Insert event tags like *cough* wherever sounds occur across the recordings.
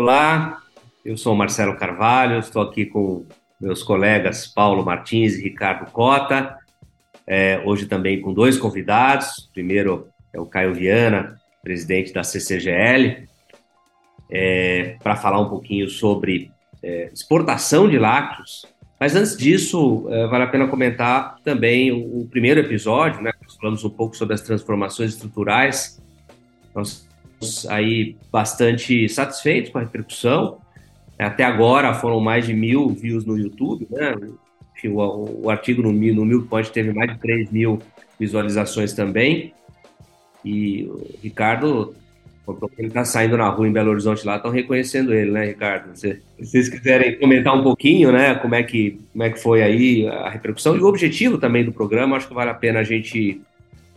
Olá, eu sou Marcelo Carvalho, estou aqui com meus colegas Paulo Martins e Ricardo Cota. É, hoje também com dois convidados. Primeiro é o Caio Viana, presidente da CCGL, é, para falar um pouquinho sobre é, exportação de lácteos. Mas antes disso, é, vale a pena comentar também o, o, primeiro episódio, né? Nós falamos um pouco sobre as transformações estruturais. Nós aí bastante satisfeitos com a repercussão. Até agora foram mais de mil views no YouTube, né? O, o, artigo no, no Milkpoint teve mais de 3 mil visualizações também. E o Ricardo ele está saindo na rua em Belo Horizonte lá, estão reconhecendo ele, né, Ricardo? Se, vocês quiserem comentar um pouquinho, né, como é, que, como é que foi aí a repercussão e o objetivo também do programa, acho que vale a pena a gente,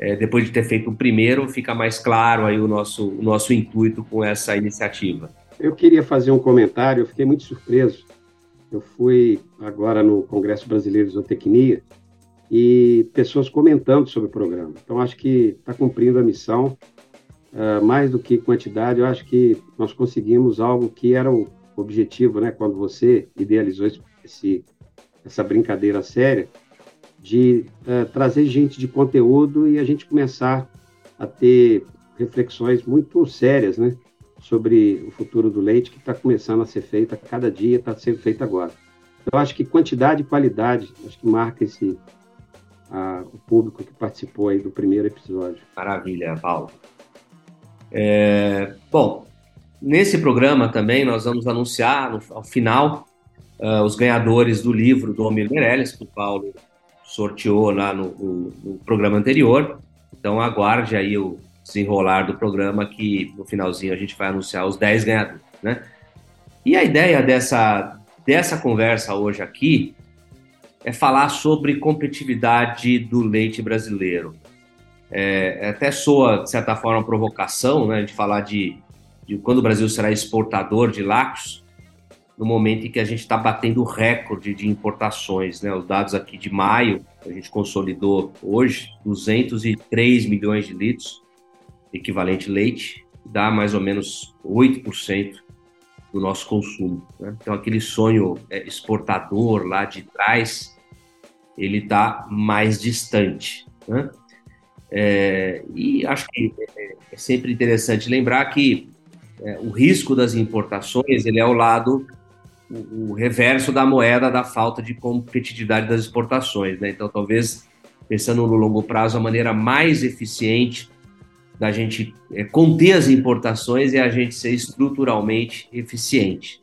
é, depois de ter feito o primeiro, ficar mais claro aí o nosso, o nosso intuito com essa iniciativa. Eu queria fazer um comentário, eu fiquei muito surpreso. Eu fui agora no Congresso Brasileiro de Zootecnia e pessoas comentando sobre o programa. Então, acho que está cumprindo a missão uh, mais do que quantidade, eu acho que nós conseguimos algo que era o objetivo, né, quando você idealizou esse, essa brincadeira séria, de uh, trazer gente de conteúdo e a gente começar a ter reflexões muito sérias, né, sobre o futuro do leite que está começando a ser feita cada dia, está sendo feita agora. Eu acho que quantidade e qualidade, acho que marca esse a, o público que participou aí do primeiro episódio. Maravilha, Paulo. É, bom, nesse programa também nós vamos anunciar no, ao final uh, os ganhadores do livro do Omir Meirelles, que o Paulo sorteou lá no, no, no, programa anterior. Então aguarde aí o desenrolar do programa que no finalzinho a gente vai anunciar os 10 ganhadores, né? E a ideia dessa, dessa conversa hoje aqui é falar sobre competitividade do leite brasileiro. É, até soa, de certa forma, provocação, né, de falar de, de quando o Brasil será exportador de lácteos, no momento em que a gente está batendo recorde de importações. Né? Os dados aqui de maio, a gente consolidou hoje 203 milhões de litros, equivalente leite, dá mais ou menos 8% do nosso consumo. Né? Então, aquele sonho é, exportador lá de trás, ele está mais distante. Né? É, e acho que é, é sempre interessante lembrar que é, o risco das importações ele é o lado o, reverso da moeda da falta de competitividade das exportações, né? Então, talvez pensando no longo prazo, a maneira mais eficiente da gente é, conter as importações é a gente ser estruturalmente eficiente.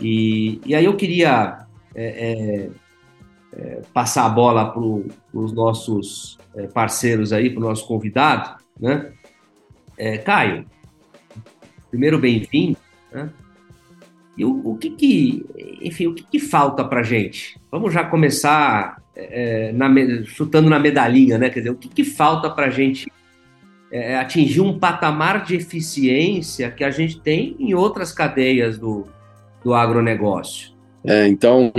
E, e aí eu queria é, é, passar a bola para os nossos é, parceiros aí, para o nosso convidado, né? É, Caio, primeiro bem-vindo, né? E o, o, que que, enfim, o que, que falta para gente? Vamos já começar é, na, chutando na medalhinha, né? Quer dizer, o que, que falta para gente é, atingir um patamar de eficiência que a gente tem em outras cadeias do, do agronegócio? É, então,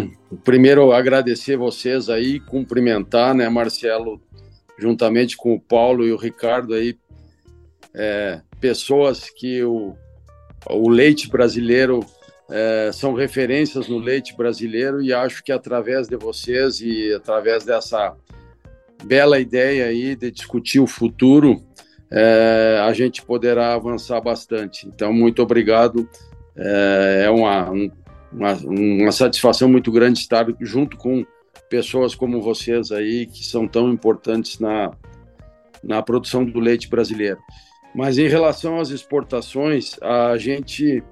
primeiro agradecer vocês aí, cumprimentar, né, Marcelo, juntamente com o Paulo e o Ricardo aí, é, pessoas que o, o leite brasileiro é, são referências no leite brasileiro e acho que através de vocês e através dessa bela ideia aí de discutir o futuro, é, a gente poderá avançar bastante. Então, muito obrigado. É, é uma, um, uma, uma satisfação muito grande estar junto com pessoas como vocês aí, que são tão importantes na, na produção do leite brasileiro. Mas em relação às exportações, a gente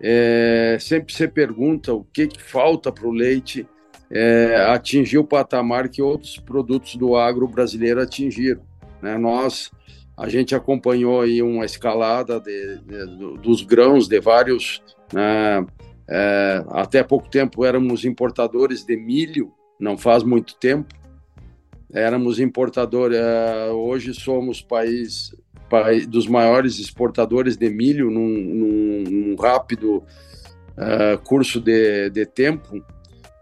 é, sempre se pergunta o que, que falta para o leite é, atingir o patamar que outros produtos do agro brasileiro atingiram. Né? Nós, a gente acompanhou aí uma escalada de, de, dos grãos de vários né, é, até pouco tempo éramos importadores de milho, não faz muito tempo. Éramos importadores, é, hoje somos país, país dos maiores exportadores de milho num, num, rápido é, curso de, de tempo.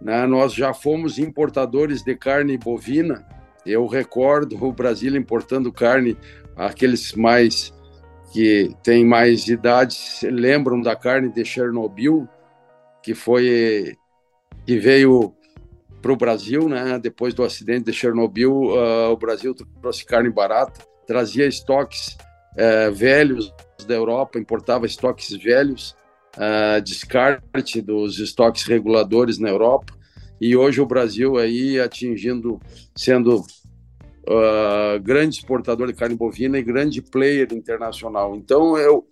Né? Nós já fomos importadores de carne bovina. Eu recordo o Brasil importando carne, aqueles mais que têm mais idade lembram da carne de Chernobyl, que foi que veio para o Brasil, né? Depois do acidente de Chernobyl, uh, o Brasil trouxe carne barata, trazia estoques uh, velhos da Europa, importava estoques velhos, uh, descarte dos estoques reguladores na Europa. E hoje o Brasil aí atingindo, sendo uh, grande exportador de carne bovina e grande player internacional. Então eu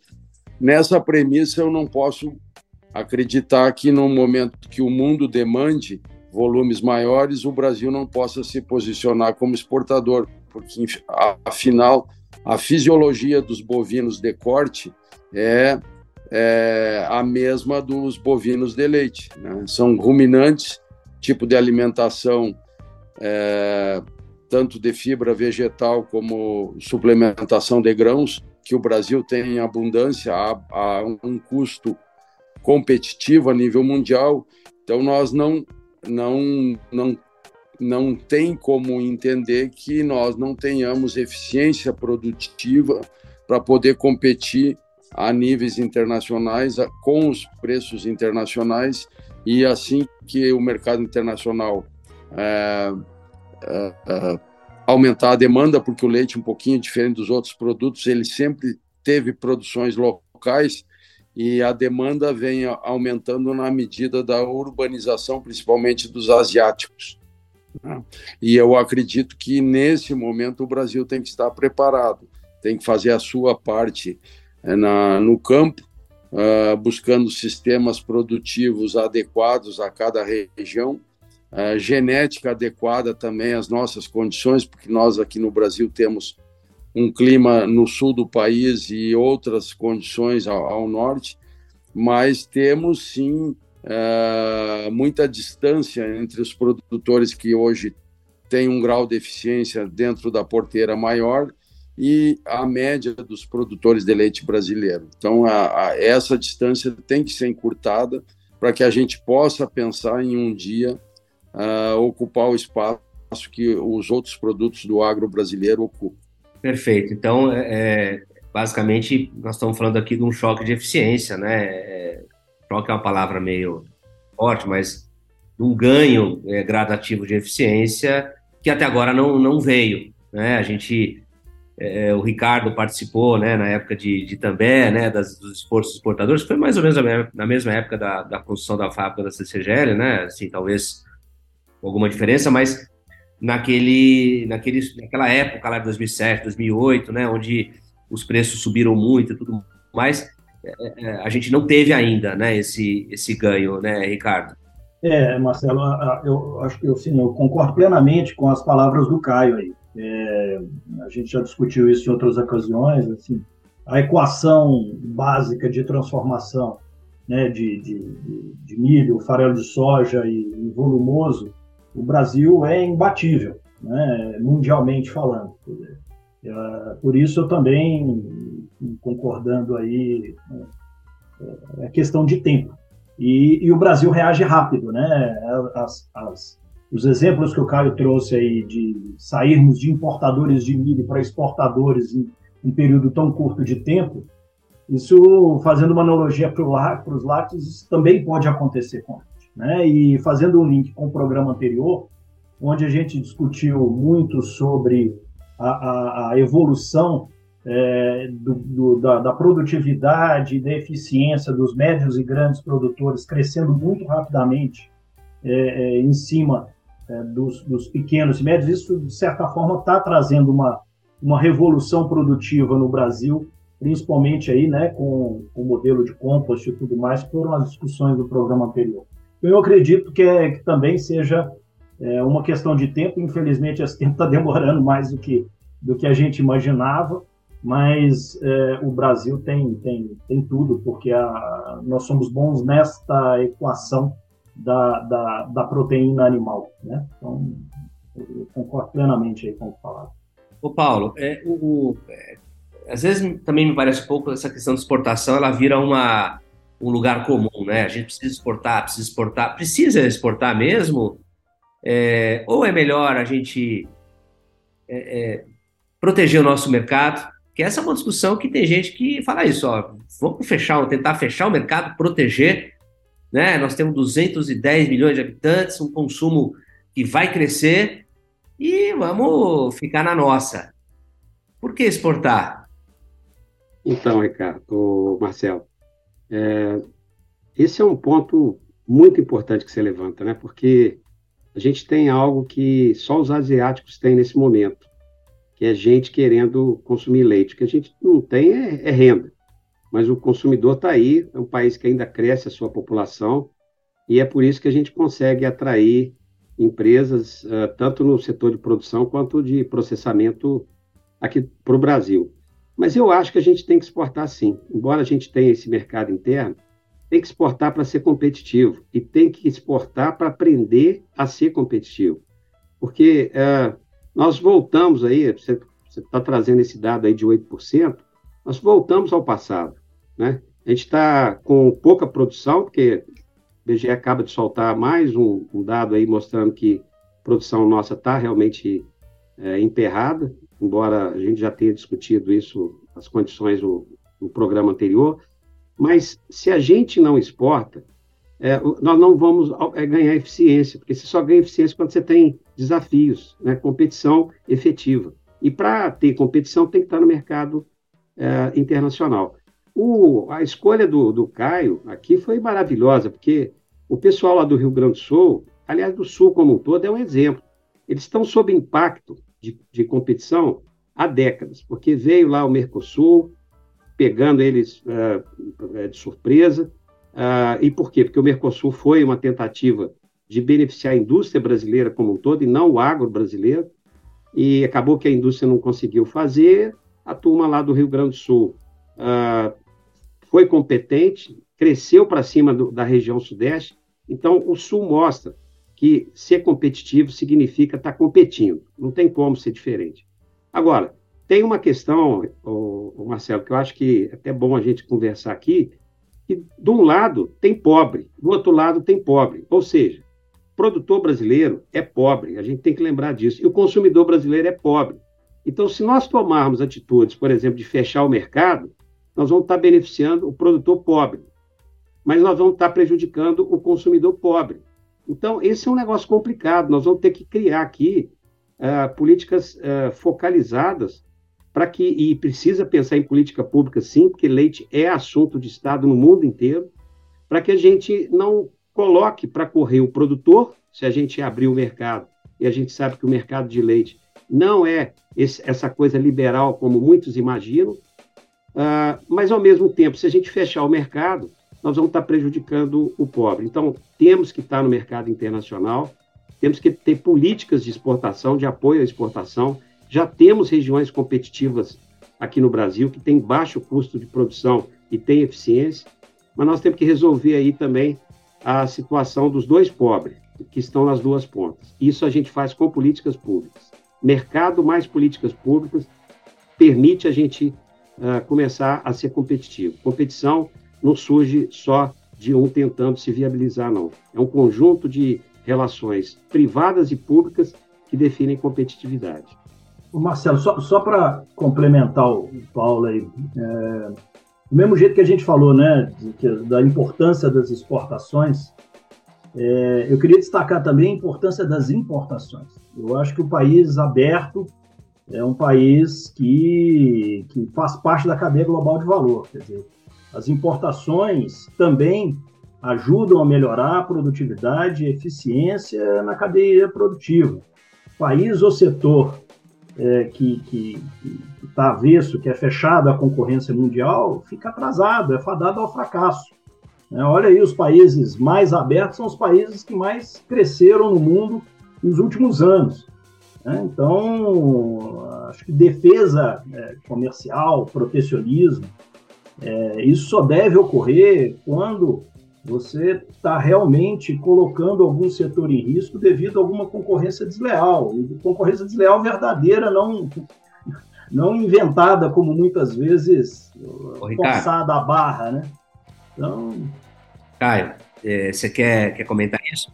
nessa premissa eu não posso acreditar que no momento que o mundo demande volumes maiores, o Brasil não possa se posicionar como exportador, porque afinal a fisiologia dos bovinos de corte é, é a mesma dos bovinos de leite. Né? São ruminantes, tipo de alimentação é, tanto de fibra vegetal como suplementação de grãos, que o Brasil tem em abundância a, a um custo competitivo a nível mundial. Então nós não não, não, não tem como entender que nós não tenhamos eficiência produtiva para poder competir a níveis internacionais com os preços internacionais e assim que o mercado internacional é, é, é, aumentar a demanda, porque o leite, um pouquinho diferente dos outros produtos, ele sempre teve produções locais, e a demanda vem aumentando na medida da urbanização, principalmente dos asiáticos. E eu acredito que nesse momento o Brasil tem que estar preparado, tem que fazer a sua parte é, na, no campo, uh, buscando sistemas produtivos adequados a cada região, uh, genética adequada também às nossas condições, porque nós aqui no Brasil temos um clima no sul do país e outras condições ao, ao norte, mas temos sim muita distância entre os produtores que hoje têm um grau de eficiência dentro da porteira maior e a média dos produtores de leite brasileiro. Então, a, a, essa distância tem que ser encurtada para que a gente possa pensar em um dia uh, ocupar o espaço que os outros produtos do agro brasileiro ocupam. Perfeito. Então, é, é, basicamente, nós estamos falando aqui de um choque de eficiência, né? É, choque é uma palavra meio forte, mas um ganho é, gradativo de eficiência que até agora não, não veio, né? A gente, é, o Ricardo participou, né, na época de, de També, né, das, dos esforços exportadores, foi mais ou menos na mesma época da, da construção da fábrica da CCGL, né? Assim, talvez alguma diferença, mas naquele, naquele, naquela época lá de 2007, 2008, né, onde os preços subiram muito e tudo mais, é, é, a gente não teve ainda, né, esse, esse ganho, né, Ricardo? É, Marcelo, eu acho que eu, sim, eu concordo plenamente com as palavras do Caio aí. É, a gente já discutiu isso em outras ocasiões, assim, a equação básica de transformação né, de, de, de milho, farelo de soja e, e volumoso, o Brasil é imbatível, né, mundialmente falando. É, por isso eu também concordando aí é, é questão de tempo e, e, o Brasil reage rápido, né? As, as, os exemplos que o Caio trouxe aí de sairmos de importadores de milho para exportadores em um período tão curto de tempo, isso fazendo uma analogia para os lácteos, também pode acontecer com né? E fazendo um link com o programa anterior, onde a gente discutiu muito sobre a, a, a evolução é, do, do, da, da, produtividade e da eficiência dos médios e grandes produtores crescendo muito rapidamente é, é, em cima é, dos, dos, pequenos e médios, isso, de certa forma, está trazendo uma, uma revolução produtiva no Brasil, principalmente aí, né, com o modelo de compost e tudo mais, foram as discussões do programa anterior. Eu acredito que, é, que também seja é, uma questão de tempo. Infelizmente, esse tempo está demorando mais do que, do que a gente imaginava, mas é, o Brasil tem, tem, tem tudo, porque a, nós somos bons nesta equação da, da, da proteína animal. Né? Então, eu concordo plenamente aí com o que falaram. Ô Paulo, é, o, o é, às vezes também me parece pouco essa questão de exportação, ela vira uma um lugar comum, né? A gente precisa exportar, precisa exportar, precisa exportar mesmo? É, ou é melhor a gente é, é, proteger o nosso mercado, que essa é uma discussão que tem gente que fala isso, ó, vamos fechar, tentar fechar o mercado, proteger, né? Nós temos 210 milhões de habitantes, um consumo que vai crescer e vamos ficar na nossa. Por que exportar? Então, Ricardo, Marcelo, é, esse é um ponto muito importante que você levanta, né? Porque a gente tem algo que só os asiáticos têm nesse momento, que é gente querendo consumir leite. O que a gente não tem é, é renda, mas o consumidor está aí, é um país que ainda cresce a sua população, e é por isso que a gente consegue atrair empresas, uh, tanto no setor de produção quanto de processamento aqui para o Brasil. Mas eu acho que a gente tem que exportar sim. Embora a gente tenha esse mercado interno, tem que exportar para ser competitivo e tem que exportar para aprender a ser competitivo. Porque uh, nós voltamos aí, você está trazendo esse dado aí de 8%, nós voltamos ao passado. Né? A gente está com pouca produção, porque o BGE acaba de soltar mais um, um dado aí mostrando que a produção nossa está realmente é, emperrada, embora a gente já tenha discutido isso, as condições no, no programa anterior, mas se a gente não exporta, é, nós não vamos é, ganhar eficiência, porque você só ganha eficiência quando você tem desafios, né, competição efetiva. E para ter competição, tem que estar no mercado é, internacional. O, a escolha do, do Caio aqui foi maravilhosa, porque o pessoal lá do Rio Grande do Sul, aliás, do Sul como um todo, é um exemplo. Eles estão sob impacto de, de competição há décadas, porque veio lá o Mercosul, pegando eles uh, de surpresa. Uh, e por quê? Porque o Mercosul foi uma tentativa de beneficiar a indústria brasileira como um todo e não o agro brasileiro. E acabou que a indústria não conseguiu fazer. A turma lá do Rio Grande do Sul uh, foi competente, cresceu para cima do, da região sudeste. Então, o Sul mostra que ser competitivo significa estar tá competindo. Não tem como ser diferente. Agora, tem uma questão, o Marcelo, que eu acho que é até bom a gente conversar aqui, que de um lado tem pobre, do outro lado tem pobre. Ou seja, o produtor brasileiro é pobre, a gente tem que lembrar disso, e o consumidor brasileiro é pobre. Então, se nós tomarmos atitudes, por exemplo, de fechar o mercado, nós vamos estar beneficiando o produtor pobre, mas nós vamos estar prejudicando o consumidor pobre. Então, esse é um negócio complicado, nós vamos ter que criar aqui uh, políticas uh, focalizadas para que e precisa pensar em política pública sim, porque leite é assunto de Estado no mundo inteiro, para que a gente não coloque para correr o produtor, se a gente abrir o mercado, e a gente sabe que o mercado de leite não é esse, essa coisa liberal como muitos imaginam, uh, mas ao mesmo tempo, se a gente fechar o mercado, nós vamos estar prejudicando o pobre. Então, temos que estar no mercado internacional, temos que ter políticas de exportação, de apoio à exportação, já temos regiões competitivas aqui no Brasil que têm baixo custo de produção e têm eficiência, mas nós temos que resolver aí também a situação dos dois pobres, que estão nas duas pontas. Isso a gente faz com políticas públicas. Mercado mais políticas públicas permite a gente uh, começar a ser competitivo. Competição não surge só de um tentando se viabilizar, não. É um conjunto de relações privadas e públicas que definem competitividade. Marcelo, só, só para complementar o Paulo aí, é, do mesmo jeito que a gente falou, né, de, da importância das exportações, é, eu queria destacar também a importância das importações. Eu acho que o país aberto é um país que, que faz parte da cadeia global de valor. Quer dizer, as importações também ajudam a melhorar a produtividade e eficiência na cadeia produtiva. País ou setor é, que está avesso, que é fechado à concorrência mundial, fica atrasado, é fadado ao fracasso. É, olha aí, os países mais abertos são os países que mais cresceram no mundo nos últimos anos. Né? Então, acho que defesa é, comercial, protecionismo, é, isso só deve ocorrer quando você está realmente colocando algum setor em risco devido a alguma concorrência desleal. E concorrência desleal verdadeira, não, não inventada como muitas vezes Ô, forçada a barra, né? Então... Caio, é, você quer, quer comentar isso?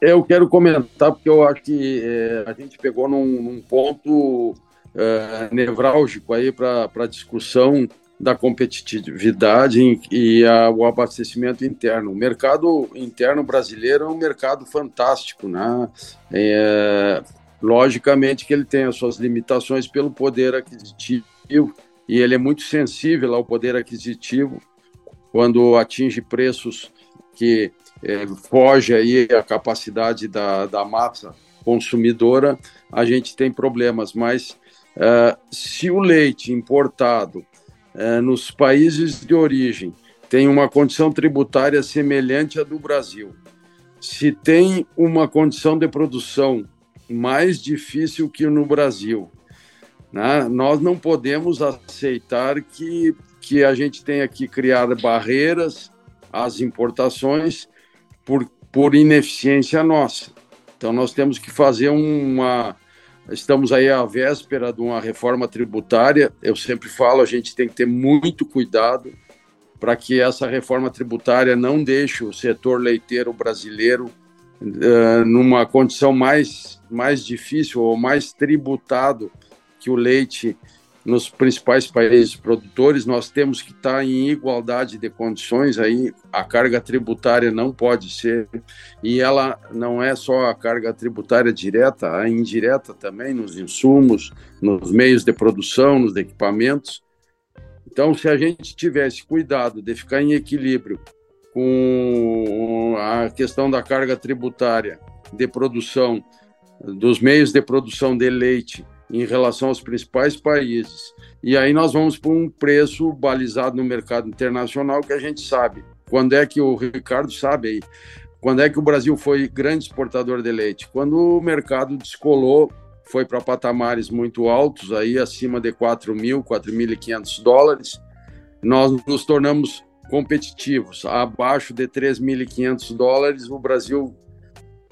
Eu quero comentar porque eu acho que é, a gente pegou num, num ponto uh, nevrálgico aí para a discussão da competitividade e a, o abastecimento interno. O mercado interno brasileiro é um mercado fantástico, né? É, logicamente que ele tem as suas limitações pelo poder aquisitivo e ele é muito sensível ao poder aquisitivo quando atinge preços que é, foge aí a capacidade da, da massa consumidora, a gente tem problemas. Mas é, se o leite importado é, nos países de origem tem uma condição tributária semelhante à do Brasil, se tem uma condição de produção mais difícil que no Brasil, né, nós não podemos aceitar que, que a gente tenha que criar barreiras às importações por, por ineficiência nossa. Então, nós temos que fazer uma, Estamos aí à véspera de uma reforma tributária. Eu sempre falo, a gente tem que ter muito cuidado para que essa reforma tributária não deixe o setor leiteiro brasileiro uh, numa condição mais, mais difícil ou mais tributado que o leite nos principais países produtores, nós temos que estar em igualdade de condições aí, a carga tributária não pode ser, e ela não é só a carga tributária direta, a indireta também nos insumos, nos meios de produção, nos equipamentos. Então, se a gente tivesse cuidado de ficar em equilíbrio com a questão da carga tributária de produção, dos meios de produção de leite, em relação aos principais países. E aí nós vamos para um preço balizado no mercado internacional que a gente sabe. Quando é que o Ricardo sabe aí? Quando é que o Brasil foi grande exportador de leite? Quando o mercado descolou, foi para patamares muito altos, aí acima de 4 mil, 4.500 dólares, nós nos tornamos competitivos. Abaixo de 3.500 dólares, o Brasil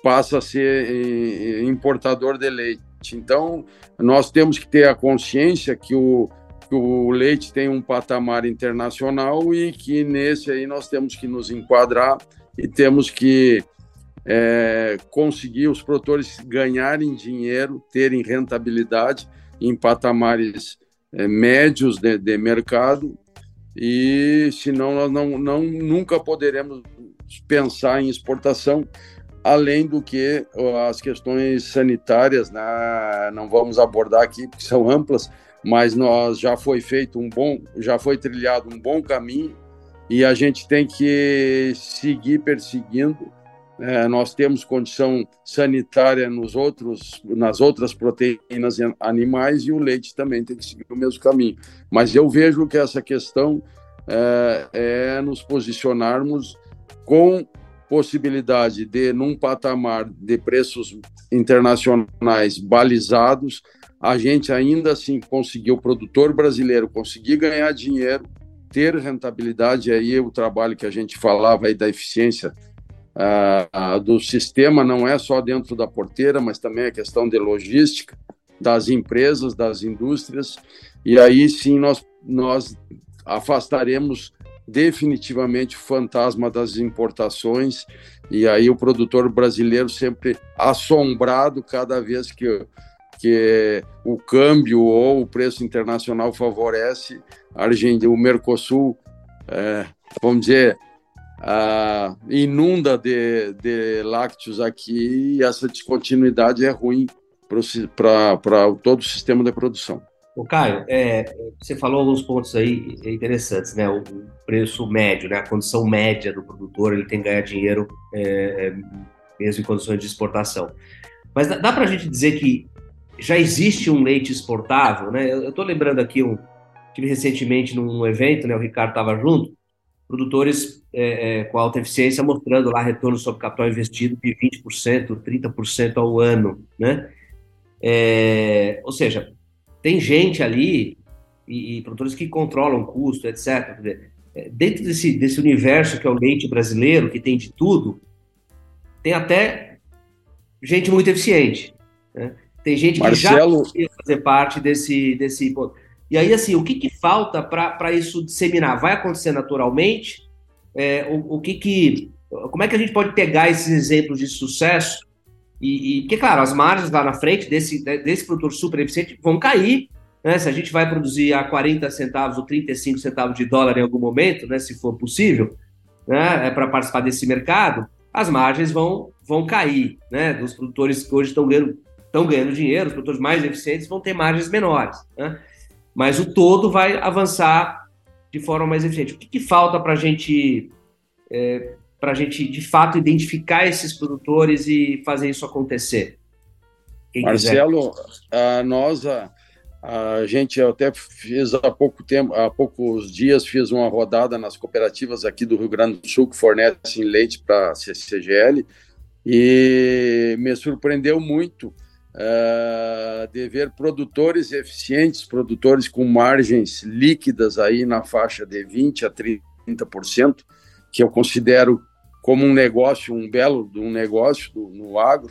passa a ser eh, importador de leite. Então, nós temos que ter a consciência que o, que o leite tem um patamar internacional e que nesse aí nós temos que nos enquadrar e temos que é, conseguir os produtores ganharem dinheiro, terem rentabilidade em patamares é, médios de, de, mercado. E senão nós não, não nunca poderemos pensar em exportação além do que as questões sanitárias, né, não vamos abordar aqui porque são amplas, mas nós já foi feito um bom, já foi trilhado um bom caminho e a gente tem que seguir perseguindo. É, nós temos condição sanitária nos outros, nas outras proteínas animais e o leite também tem que seguir o mesmo caminho. Mas eu vejo que essa questão é, é nos posicionarmos com possibilidade de, num patamar de preços internacionais balizados, a gente ainda assim conseguir, o produtor brasileiro conseguir ganhar dinheiro, ter rentabilidade, aí o trabalho que a gente falava aí da eficiência uh, uh, do sistema não é só dentro da porteira, mas também a questão de logística das empresas, das indústrias, e aí sim nós, nós afastaremos definitivamente fantasma das importações e aí o produtor brasileiro sempre assombrado cada vez que que o câmbio ou o preço internacional favorece a Argentina, o Mercosul, é, vamos dizer, inunda de, de lácteos aqui e essa descontinuidade é ruim para todo o sistema de produção. O Caio, é, você falou alguns pontos aí interessantes, né? O preço médio, né? A condição média do produtor, ele tem que ganhar dinheiro é, é mesmo em condições de exportação. Mas dá, para a gente dizer que já existe um leite exportável, né? Eu estou lembrando aqui um tive recentemente num evento, né? O Ricardo estava junto, produtores é, é, com alta eficiência mostrando lá retorno sobre capital investido de 20%, 30% ao ano, né? É, ou seja, tem gente ali e, e produtores que controlam custo, etc. É, dentro desse, desse universo que é o leite brasileiro, que tem de tudo, tem até gente muito eficiente. Né? Tem gente Marcelo... que já fazer parte desse, desse. E aí, assim, o que, que falta para isso disseminar? Vai acontecer naturalmente? É, o, o que que. Como é que a gente pode pegar esses exemplos de sucesso e, e, porque, claro, as margens lá na frente desse, desse produtor super eficiente vão cair, né, se a gente vai produzir a 40 centavos ou 35 centavos de dólar em algum momento, né, se for possível, né, é para participar desse mercado, as margens vão, vão cair, né, dos produtores que hoje estão ganhando, estão ganhando dinheiro, os produtores mais eficientes vão ter margens menores, né, mas o todo vai avançar de forma mais eficiente. O que, que falta para gente, é, a gente, de fato, identificar esses produtores e fazer isso acontecer? Quem Marcelo, a, nós, a, a gente até fez há pouco tempo, há poucos dias, fiz uma rodada nas cooperativas aqui do Rio Grande do Sul que fornecem leite para a CCGL e me surpreendeu muito uh, de ver produtores eficientes, produtores com margens líquidas aí na faixa de 20% a 30%, que eu considero como um negócio, um belo um negócio do, no agro,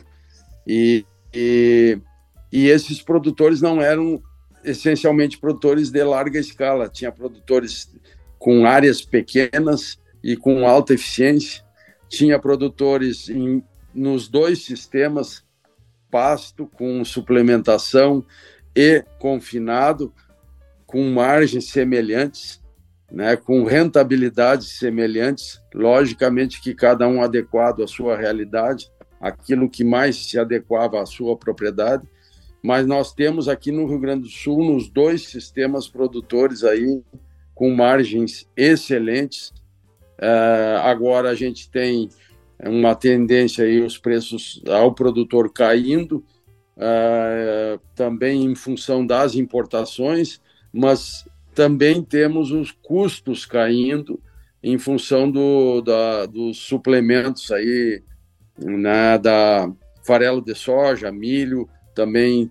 e, e, e esses produtores não eram essencialmente produtores de larga escala, tinha produtores com áreas pequenas e com alta eficiência, tinha produtores em, nos dois sistemas pasto com suplementação e confinado, com margens semelhantes, né, com rentabilidades semelhantes, logicamente que cada um adequado à sua realidade, aquilo que mais se adequava à sua propriedade, mas nós temos aqui no Rio Grande do Sul, nos dois sistemas produtores aí, com margens excelentes. Uh, agora a gente tem é uma tendência aí os preços ao produtor caindo, uh, também em função das importações, mas também temos os custos caindo em função do, da, dos suplementos aí, né, da farelo de soja, milho, também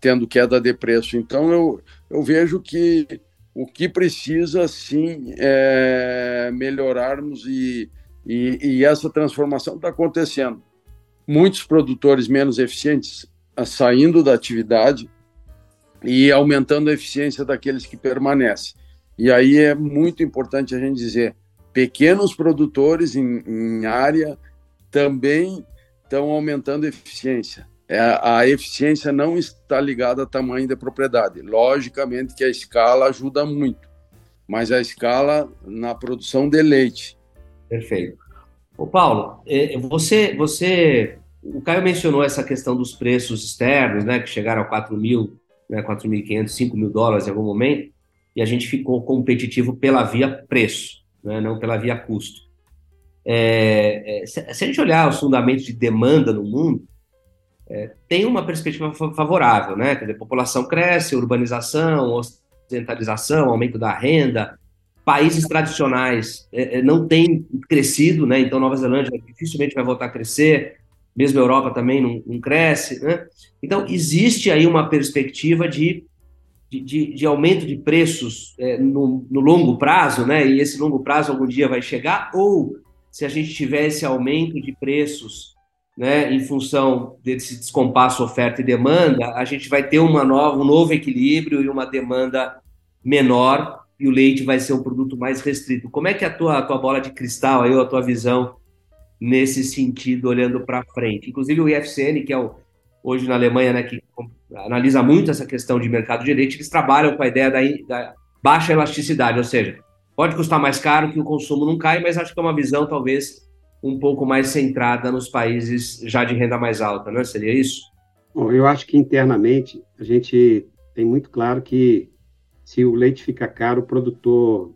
tendo queda de preço. Então eu, eu vejo que o que precisa sim é melhorarmos e e, e essa transformação está acontecendo. Muitos produtores menos eficientes ah, saindo da atividade e aumentando a eficiência daqueles que permanecem. E aí é muito importante a gente dizer: pequenos produtores em, em área também estão aumentando a eficiência. É, a eficiência não está ligada ao tamanho da propriedade. Logicamente que a escala ajuda muito, mas a escala na produção de leite Perfeito. Ô Paulo, é, você, você, o Caio mencionou essa questão dos preços externos, né, que chegaram a 4 mil, né, 4.500, 5 mil dólares em algum momento, e a gente ficou competitivo pela via preço, né, não pela via custo. É, é, se, a gente olhar os fundamentos de demanda no mundo, é, tem uma perspectiva favorável, né? Quer dizer, a população cresce, urbanização, ocidentalização, aumento da renda, países tradicionais é, é, não têm crescido, né? Então Nova Zelândia dificilmente vai voltar a crescer, mesmo a Europa também não, não cresce, né? Então existe aí uma perspectiva de, de, de aumento de preços é, no, no, longo prazo, né? E esse longo prazo algum dia vai chegar, ou se a gente tiver esse aumento de preços né, em função desse descompasso oferta e demanda, a gente vai ter uma nova, um novo equilíbrio e uma demanda menor e o leite vai ser um produto mais restrito. Como é que é a tua, a tua bola de cristal, aí, a tua visão nesse sentido, olhando para frente? Inclusive o IFCN, que é o, hoje na Alemanha, né, que analisa muito essa questão de mercado de leite, eles trabalham com a ideia da, da baixa elasticidade, ou seja, pode custar mais caro que o consumo não cai, mas acho que é uma visão talvez um pouco mais centrada nos países já de renda mais alta, não é? Seria isso? Bom, eu acho que internamente a gente tem muito claro que se o leite fica caro, o produtor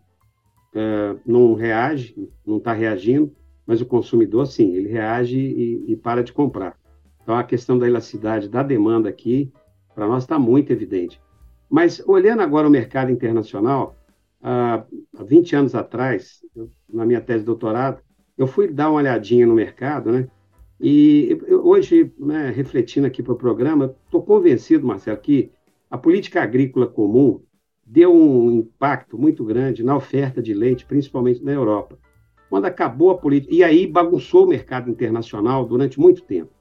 uh, não reage, não está reagindo, mas o consumidor, sim, ele reage e, e, para de comprar. Então, a questão da elasticidade da demanda aqui, para nós, está muito evidente. Mas, olhando agora o mercado internacional, há 20 anos atrás, na minha tese de doutorado, eu fui dar uma olhadinha no mercado, né? E hoje, né, refletindo aqui para o programa, estou convencido, Marcelo, que a política agrícola comum deu um impacto muito grande na oferta de leite, principalmente na Europa. Quando acabou a política, e aí bagunçou o mercado internacional durante muito tempo,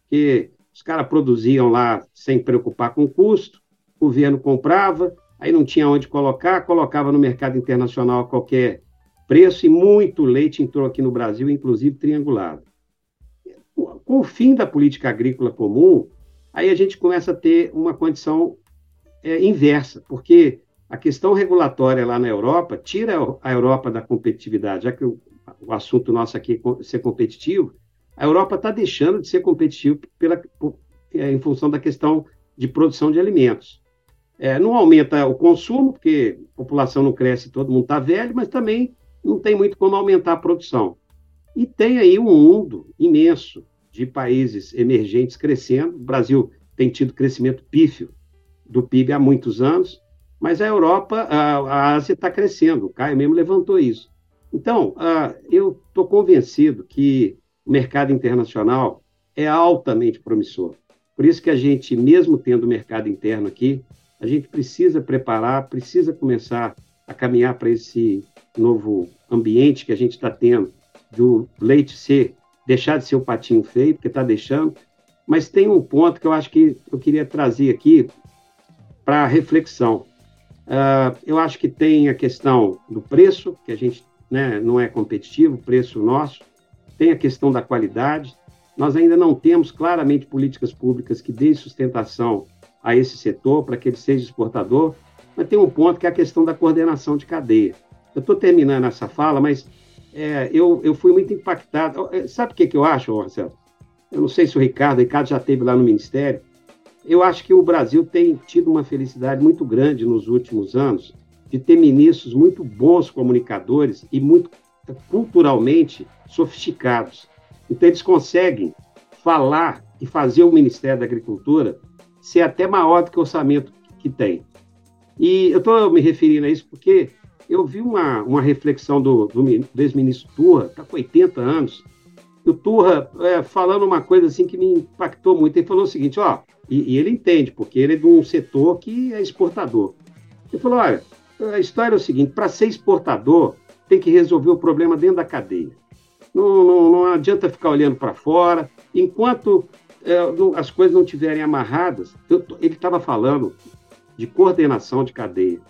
porque os caras produziam lá sem preocupar com o custo, o governo comprava, aí não tinha onde colocar, colocava no mercado internacional a qualquer preço, e muito leite entrou aqui no Brasil, inclusive triangulado. Com o fim da política agrícola comum, aí a gente começa a ter uma condição é, inversa, porque a questão regulatória lá na Europa tira a Europa da competitividade, já que o assunto nosso aqui é ser competitivo, a Europa está deixando de ser competitiva pela, por, é, em função da questão de produção de alimentos. É, não aumenta o consumo, porque a população não cresce, todo mundo está velho, mas também não tem muito como aumentar a produção. E tem aí um mundo imenso de países emergentes crescendo. O Brasil tem tido crescimento pífio do PIB há muitos anos, mas a Europa, a, a Ásia está crescendo. O Caio mesmo levantou isso. Então, uh, eu estou convencido que o mercado internacional é altamente promissor. Por isso que a gente, mesmo tendo o mercado interno aqui, a gente precisa preparar, precisa começar a caminhar para esse novo ambiente que a gente está tendo, do leite ser, deixar de ser o patinho feio, porque está deixando. Mas tem um ponto que eu acho que eu queria trazer aqui para reflexão. Uh, eu acho que tem a questão do preço, que a gente né, não é competitivo, preço nosso, tem a questão da qualidade. Nós ainda não temos claramente políticas públicas que deem sustentação a esse setor para que ele seja exportador, mas tem um ponto que é a questão da coordenação de cadeia. Eu estou terminando essa fala, mas é, eu, eu fui muito impactado. É, sabe o que, que eu acho, Marcelo? Eu não sei se o Ricardo, o Ricardo já esteve lá no Ministério. Eu acho que o Brasil tem tido uma felicidade muito grande nos últimos anos de ter ministros muito bons comunicadores e muito culturalmente sofisticados. Então, eles conseguem falar e fazer o Ministério da Agricultura ser até maior do que o orçamento que tem. E eu estou me referindo a isso porque eu vi uma, uma reflexão do, do, do ex-ministro Turra, está com 80 anos, e o Turra é, falando uma coisa assim que me impactou muito. Ele falou o seguinte, ó, e, e, ele entende, porque ele é de um setor que é exportador. Ele falou, olha, a história é o seguinte, para ser exportador, tem que resolver o problema dentro da cadeia. Não, não, não adianta ficar olhando para fora. Enquanto é, as coisas não estiverem amarradas, eu, ele estava falando de coordenação de cadeia.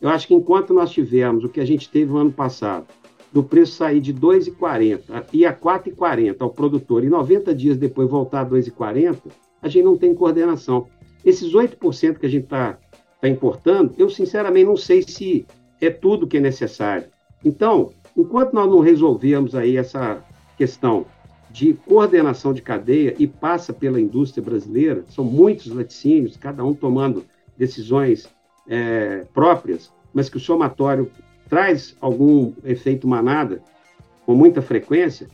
Eu acho que enquanto nós tivermos o que a gente teve no ano passado, do preço sair de 2,40 e a 4,40 ao produtor e 90 dias depois voltar a 2,40, a gente não tem coordenação. Esses 8% que a gente está tá importando, eu sinceramente não sei se é tudo que é necessário. Então, enquanto nós não resolvermos aí essa questão de coordenação de cadeia e passa pela indústria brasileira, são muitos laticínios, cada um tomando decisões é, próprias, mas que o somatório traz algum efeito manada com muita frequência,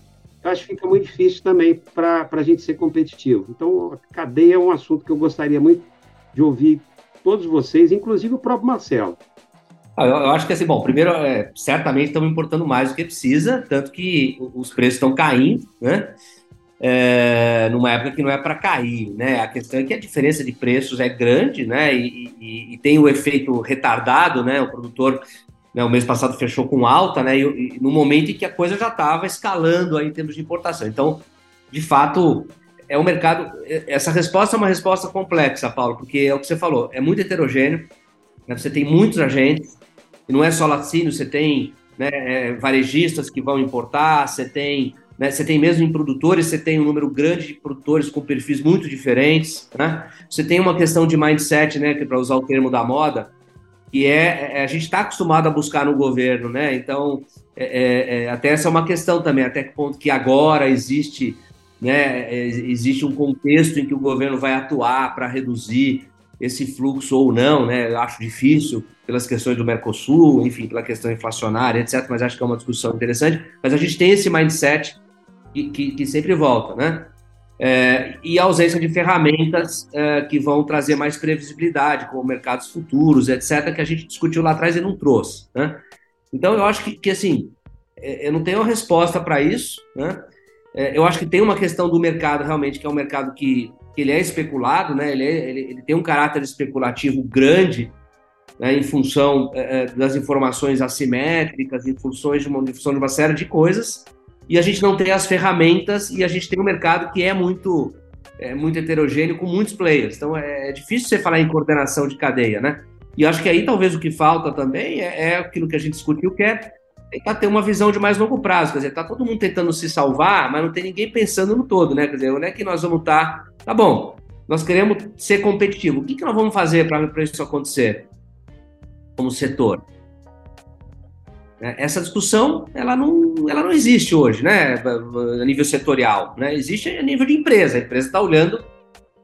eu acho que fica muito difícil também para a gente ser competitivo. Então, a cadeia é um assunto que eu gostaria muito de ouvir todos vocês, inclusive o próprio Marcelo. Ah, eu, eu acho que assim, bom, primeiro, é, certamente estamos importando mais do que precisa, tanto que os preços estão caindo, né? É, numa época que não é para cair, né? A questão é que a diferença de preços é grande, né? E, e, e tem o efeito retardado, né? O produtor, né, o mês passado fechou com alta, né? E, e no momento em que a coisa já estava escalando aí em termos de importação. Então, de fato, é um mercado. Essa resposta é uma resposta complexa, Paulo, porque é o que você falou, é muito heterogêneo. Né? Você tem muitos agentes, e não é só laticínio, você tem né, é, varejistas que vão importar, você tem, né, você tem mesmo em produtores, você tem um número grande de produtores com perfis muito diferentes, né? Você tem uma questão de mindset, né, que para usar o termo da moda, que é, é a gente está acostumado a buscar no governo, né? Então, é, é, é, até essa é uma questão também, até que ponto que agora existe, né, é, existe um contexto em que o governo vai atuar para reduzir esse fluxo ou não, né? Eu acho difícil pelas questões do Mercosul, enfim, pela questão inflacionária, etc. Mas acho que é uma discussão interessante. Mas a gente tem esse mindset que, que, que sempre volta, né? É, e a ausência de ferramentas é, que vão trazer mais previsibilidade, como mercados futuros, etc., que a gente discutiu lá atrás e não trouxe. Né? Então, eu acho que, que assim, é, eu não tenho uma resposta para isso. Né? É, eu acho que tem uma questão do mercado realmente, que é um mercado que que ele é especulado, né? Ele, é, ele, ele tem um caráter especulativo grande, né? Em função é, é, das informações assimétricas, em funções de uma, em função de uma série de coisas. E a gente não tem as ferramentas e a gente tem um mercado que é muito é muito heterogêneo com muitos players. Então é, é difícil você falar em coordenação de cadeia, né? E acho que aí talvez o que falta também é, é aquilo que a gente discutiu, que é tentar ter uma visão de mais longo prazo. Quer dizer, tá todo mundo tentando se salvar, mas não tem ninguém pensando no todo, né? Quer dizer, onde é que nós vamos estar? Tá, tá bom, nós queremos ser competitivo. O que, que nós vamos fazer para isso acontecer como setor? É, essa discussão ela não, ela não existe hoje, né, a nível setorial. Né? Existe a nível de empresa. A empresa está olhando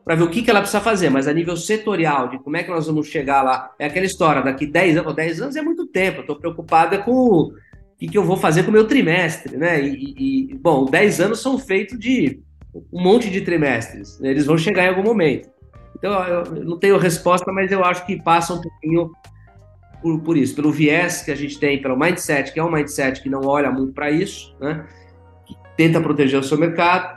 para ver o que, que ela precisa fazer, mas a nível setorial, de como é que nós vamos chegar lá, é aquela história, daqui 10 anos, 10 anos é muito tempo, eu estou preocupada com o que, que eu vou fazer com o meu trimestre, né? E, e, bom, 10 anos são feitos de um monte de trimestres, né? eles vão chegar em algum momento. Então, eu não tenho resposta, mas eu acho que passa um pouquinho por, por isso, pelo viés que a gente tem, pelo mindset, que é um mindset que não olha muito para isso, né? que tenta proteger o seu mercado,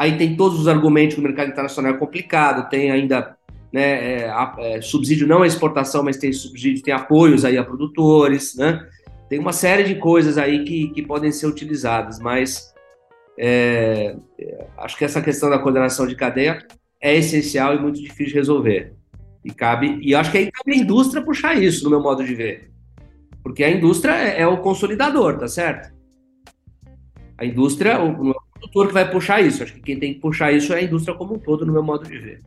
Aí tem todos os argumentos que o mercado internacional é complicado, tem ainda né, é, é, subsídio não à exportação, mas tem subsídio, tem apoios aí a produtores, né? Tem uma série de coisas aí que, que podem ser utilizadas, mas é, acho que essa questão da coordenação de cadeia é essencial e muito difícil de resolver. E cabe, e acho que aí cabe a indústria puxar isso, no meu modo de ver. Porque a indústria é, é o consolidador, tá certo? A indústria, o, produtor que vai puxar isso. Acho que quem tem que puxar isso é a indústria como um todo, no meu modo de ver.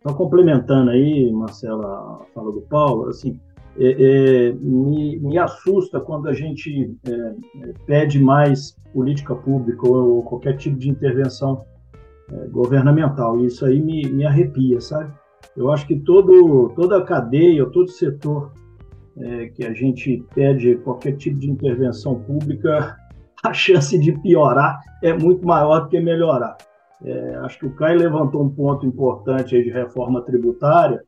Então, complementando aí, Marcela, a fala do Paulo, assim, é, é, me, me, assusta quando a gente é, pede mais política pública ou, ou, qualquer tipo de intervenção é, governamental. E isso aí me, me arrepia, sabe? Eu acho que todo, toda a cadeia, todo setor é, que a gente pede qualquer tipo de intervenção pública *laughs* a chance de piorar é muito maior do que melhorar. É, acho que o Caio levantou um ponto importante de reforma tributária.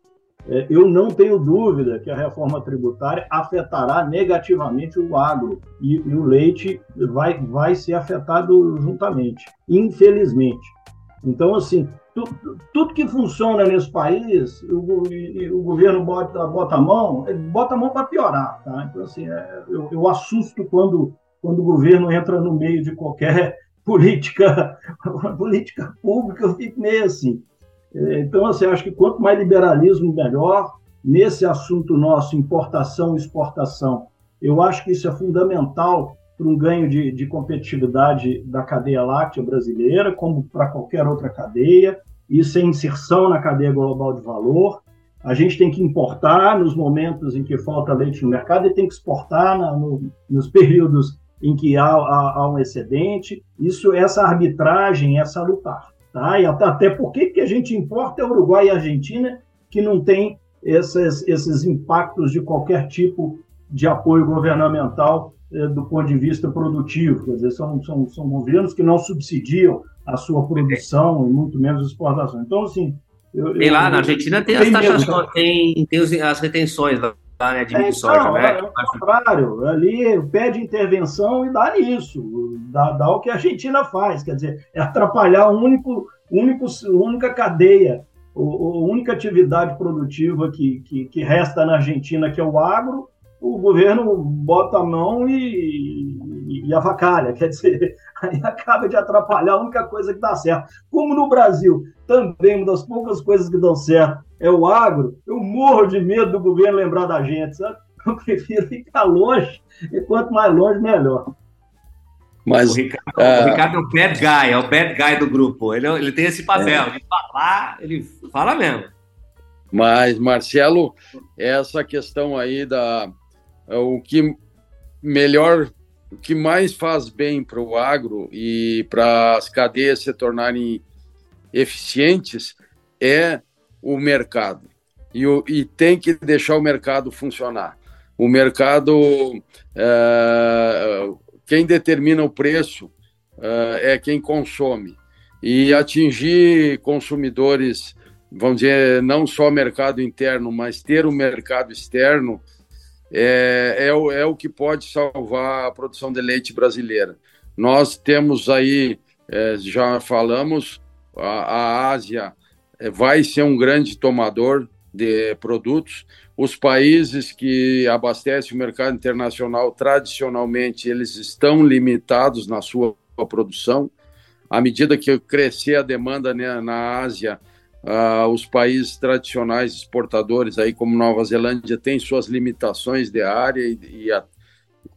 É, eu não tenho dúvida que a reforma tributária afetará negativamente o agro e, e o leite vai, vai ser afetado juntamente, infelizmente. Então, assim, tudo, tudo que funciona nesse país, o, o, governo bota, bota a mão, bota a mão para piorar. Tá? Então, assim, é, eu, eu assusto quando quando o governo entra no meio de qualquer *laughs* política, *laughs* política pública, eu fico meio assim. É, então, assim, acho que quanto mais liberalismo, melhor. Nesse assunto nosso, importação e exportação, eu acho que isso é fundamental para um ganho de, de competitividade da cadeia láctea brasileira, como para qualquer outra cadeia. Isso é inserção na cadeia global de valor. A gente tem que importar nos momentos em que falta leite no mercado e tem que exportar na, no, nos períodos em que há, há, há, um excedente, isso, essa arbitragem, essa lutar. Tá? E até, porque que a gente importa é Uruguai e Argentina, que não tem esses, esses impactos de qualquer tipo de apoio governamental eh, do ponto de vista produtivo. Quer dizer, são, são, são governos que não subsidiam a sua produção e muito menos exportação. Então, assim. Eu, tem lá, eu, na Argentina tem, as taxas, tem, tem as retenções Tá, né, de é, então, né? É o contrário, ali pede intervenção e dá nisso, dá, dá o que a Argentina faz, quer dizer, é atrapalhar a único, único, única cadeia, a única atividade produtiva que, que, que, resta na Argentina, que é o agro, o governo bota a mão e, e, avacalha, quer dizer, *laughs* aí acaba de atrapalhar a única coisa que dá certo. Como no Brasil, também uma das poucas coisas que dão certo é o agro, eu morro de medo do governo lembrar da gente, sabe? Eu prefiro ficar longe, e quanto mais longe, melhor. Mas, o, Ricardo, uh... o Ricardo é o bad guy, é o bad guy do grupo. Ele, ele tem esse papel é. de falar, ele fala mesmo. Mas, Marcelo, essa questão aí da. O que melhor, o que mais faz bem para o agro e para as cadeias se tornarem eficientes é o mercado. E, o, e tem que deixar o mercado funcionar. O mercado, é, quem determina o preço é, é quem consome. E atingir consumidores, vamos dizer, não só mercado interno, mas ter o um mercado externo, é, é, o, é o que pode salvar a produção de leite brasileira. Nós temos aí, é, já falamos, a, a Ásia é, vai ser um grande tomador de produtos. Os países que abastecem o mercado internacional, tradicionalmente, eles estão limitados na sua produção. À medida que crescer a demanda né, na Ásia, uh, os países tradicionais exportadores, aí como Nova Zelândia, têm suas limitações de área e, e a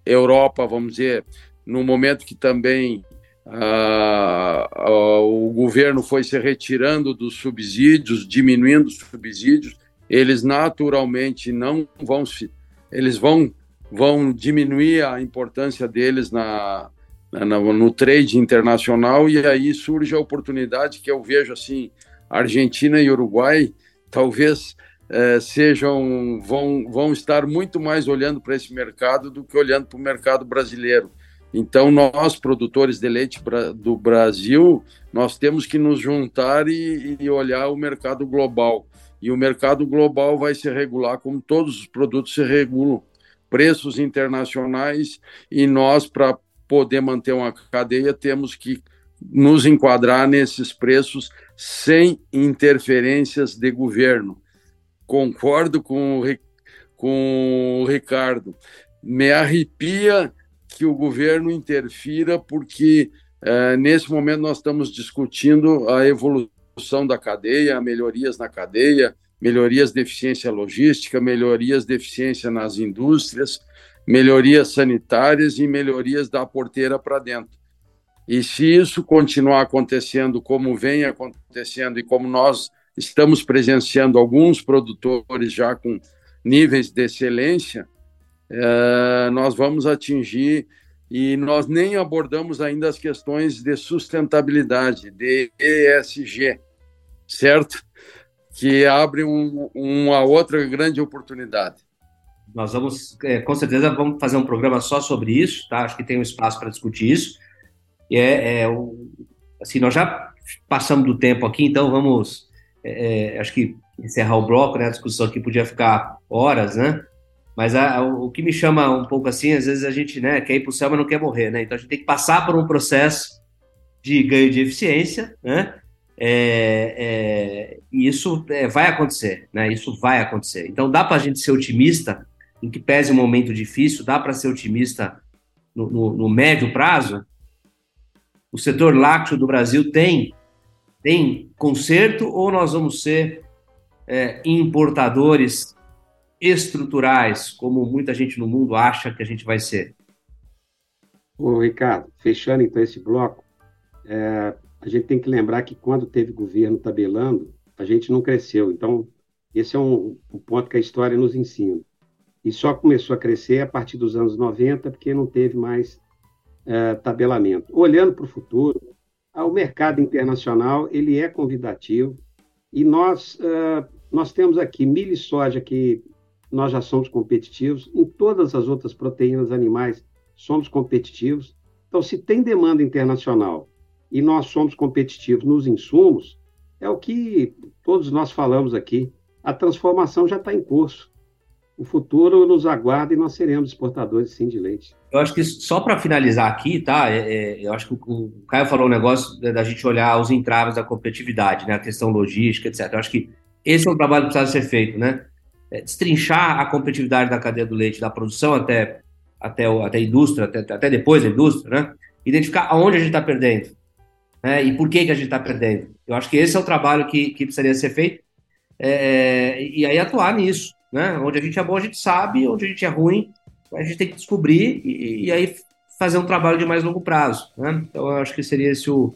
Europa, vamos dizer, no momento que também ah, ah, o governo foi se retirando dos subsídios, diminuindo os subsídios, eles naturalmente não vão se, eles vão vão diminuir a importância deles na, na, no trade internacional e aí surge a oportunidade que eu vejo assim Argentina e Uruguai talvez eh, sejam vão vão estar muito mais olhando para esse mercado do que olhando para o mercado brasileiro então, nós, produtores de leite do Brasil, nós temos que nos juntar e, e, olhar o mercado global. E o mercado global vai se regular como todos os produtos se regulam, preços internacionais, e nós, para poder manter uma cadeia, temos que nos enquadrar nesses preços sem interferências de governo. Concordo com o, com o Ricardo. Me arrepia que o governo interfira, porque é, nesse momento nós estamos discutindo a evolução da cadeia, melhorias na cadeia, melhorias de eficiência logística, melhorias de eficiência nas indústrias, melhorias sanitárias e melhorias da porteira para dentro. E se isso continuar acontecendo como vem acontecendo e como nós estamos presenciando alguns produtores já com níveis de excelência, é, nós vamos atingir e nós nem abordamos ainda as questões de sustentabilidade, de ESG, certo? Que abre um, uma outra grande oportunidade. Nós vamos, é, com certeza, vamos fazer um programa só sobre isso, tá? Acho que tem um espaço para discutir isso. E é, é assim, nós já passamos do tempo aqui, então vamos, é, é, acho que encerrar o bloco, né? A discussão aqui podia ficar horas, né? Mas a, o que me chama um pouco assim, às vezes a gente né, quer ir para o céu, mas não quer morrer, né? Então a gente tem que passar por um processo de ganho de eficiência, né? É, é, e isso é, vai acontecer, né? Isso vai acontecer. Então dá para a gente ser otimista, em que pese um momento difícil, dá para ser otimista no, no, no, médio prazo. O setor lácteo do Brasil tem tem conserto ou nós vamos ser é, importadores estruturais, como muita gente no mundo acha que a gente vai ser? Ricardo, fechando então esse bloco, é, a gente tem que lembrar que quando teve governo tabelando, a gente não cresceu. Então, esse é um, um ponto que a história nos ensina. E só começou a crescer a partir dos anos 90, porque não teve mais é, tabelamento. Olhando para o futuro, o mercado internacional ele é convidativo e nós uh, nós temos aqui milho e soja que nós já somos competitivos. Em todas as outras proteínas animais, somos competitivos. Então, se tem demanda internacional e nós somos competitivos nos insumos, é o que todos nós falamos aqui. A transformação já está em curso. O futuro nos aguarda e nós seremos exportadores, sim, de leite. Eu acho que só para finalizar aqui, tá? É, é, eu acho que o Caio falou um negócio da gente olhar os entraves da competitividade, né? A questão logística, etc. Eu acho que esse é um trabalho que precisa ser feito, né? é, destrinchar a competitividade da cadeia do leite, da produção até, até, até a indústria, até, até depois da indústria, né? Identificar aonde a gente está perdendo né? e por que, que a gente está perdendo. Eu acho que esse é o trabalho que, que precisaria ser feito é, e aí atuar nisso, né? Onde a gente é bom, a gente sabe, onde a gente é ruim, a gente tem que descobrir e, e aí fazer um trabalho de mais longo prazo, né? Então, eu acho que seria esse o...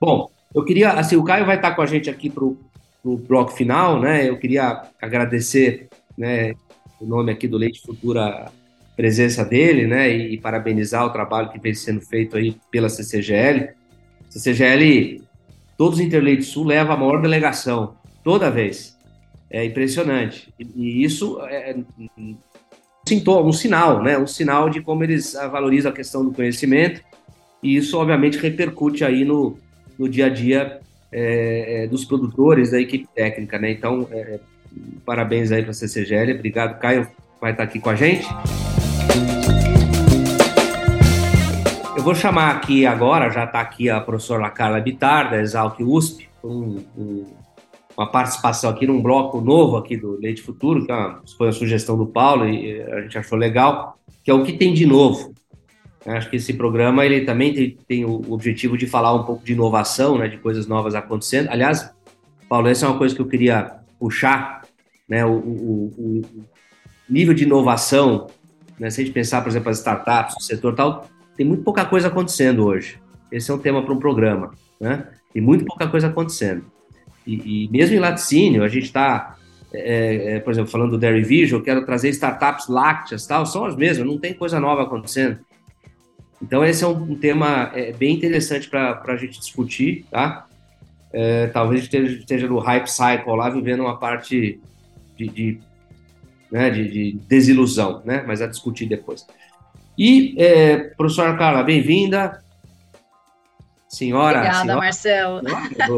Bom, eu queria, assim, o Caio vai estar com a gente aqui para o bloco final, né? Eu queria agradecer né, o nome aqui do Leite Futura, presença dele, né, e, e parabenizar o trabalho que vem sendo feito aí pela CCGL. CCGL, todos os Interleite Sul leva a maior delegação, toda vez. É impressionante. E, isso é um sintoma, um sinal, né, um sinal de como eles valorizam a questão do conhecimento, e isso, obviamente, repercute aí no, no dia a dia é, é, dos produtores, da equipe técnica, né? Então, é, Parabéns aí para a CCGL. Obrigado, Caio, vai estar aqui com a gente. Eu vou chamar aqui agora, já está aqui a professora Carla Bitar, da Exalc USP, um, um, uma participação aqui num bloco novo aqui do Leite Futuro, que é foi a sugestão do Paulo e a gente achou legal, que é o que tem de novo. Acho que esse programa ele também tem, tem o objetivo de falar um pouco de inovação, né, de coisas novas acontecendo. Aliás, Paulo, essa é uma coisa que eu queria puxar né, o, o, o nível de inovação, né, se a gente pensar, por exemplo, as startups, o setor tal, tem muito pouca coisa acontecendo hoje. esse é um tema para um programa, né? E muito pouca coisa acontecendo. E, e mesmo em laticínio, a gente está, é, é, por exemplo, falando do Dairy Vision, eu quero trazer startups lácteas, tal, são as mesmas, não tem coisa nova acontecendo. Então, esse é um, um tema é, bem interessante para a gente discutir, tá? É, talvez esteja, esteja no hype cycle lá, vivendo uma parte de, de, né, de, de desilusão, né? Mas a discutir depois. E, é, professora Carla, bem-vinda. Senhora. Obrigada, senhora, Marcelo.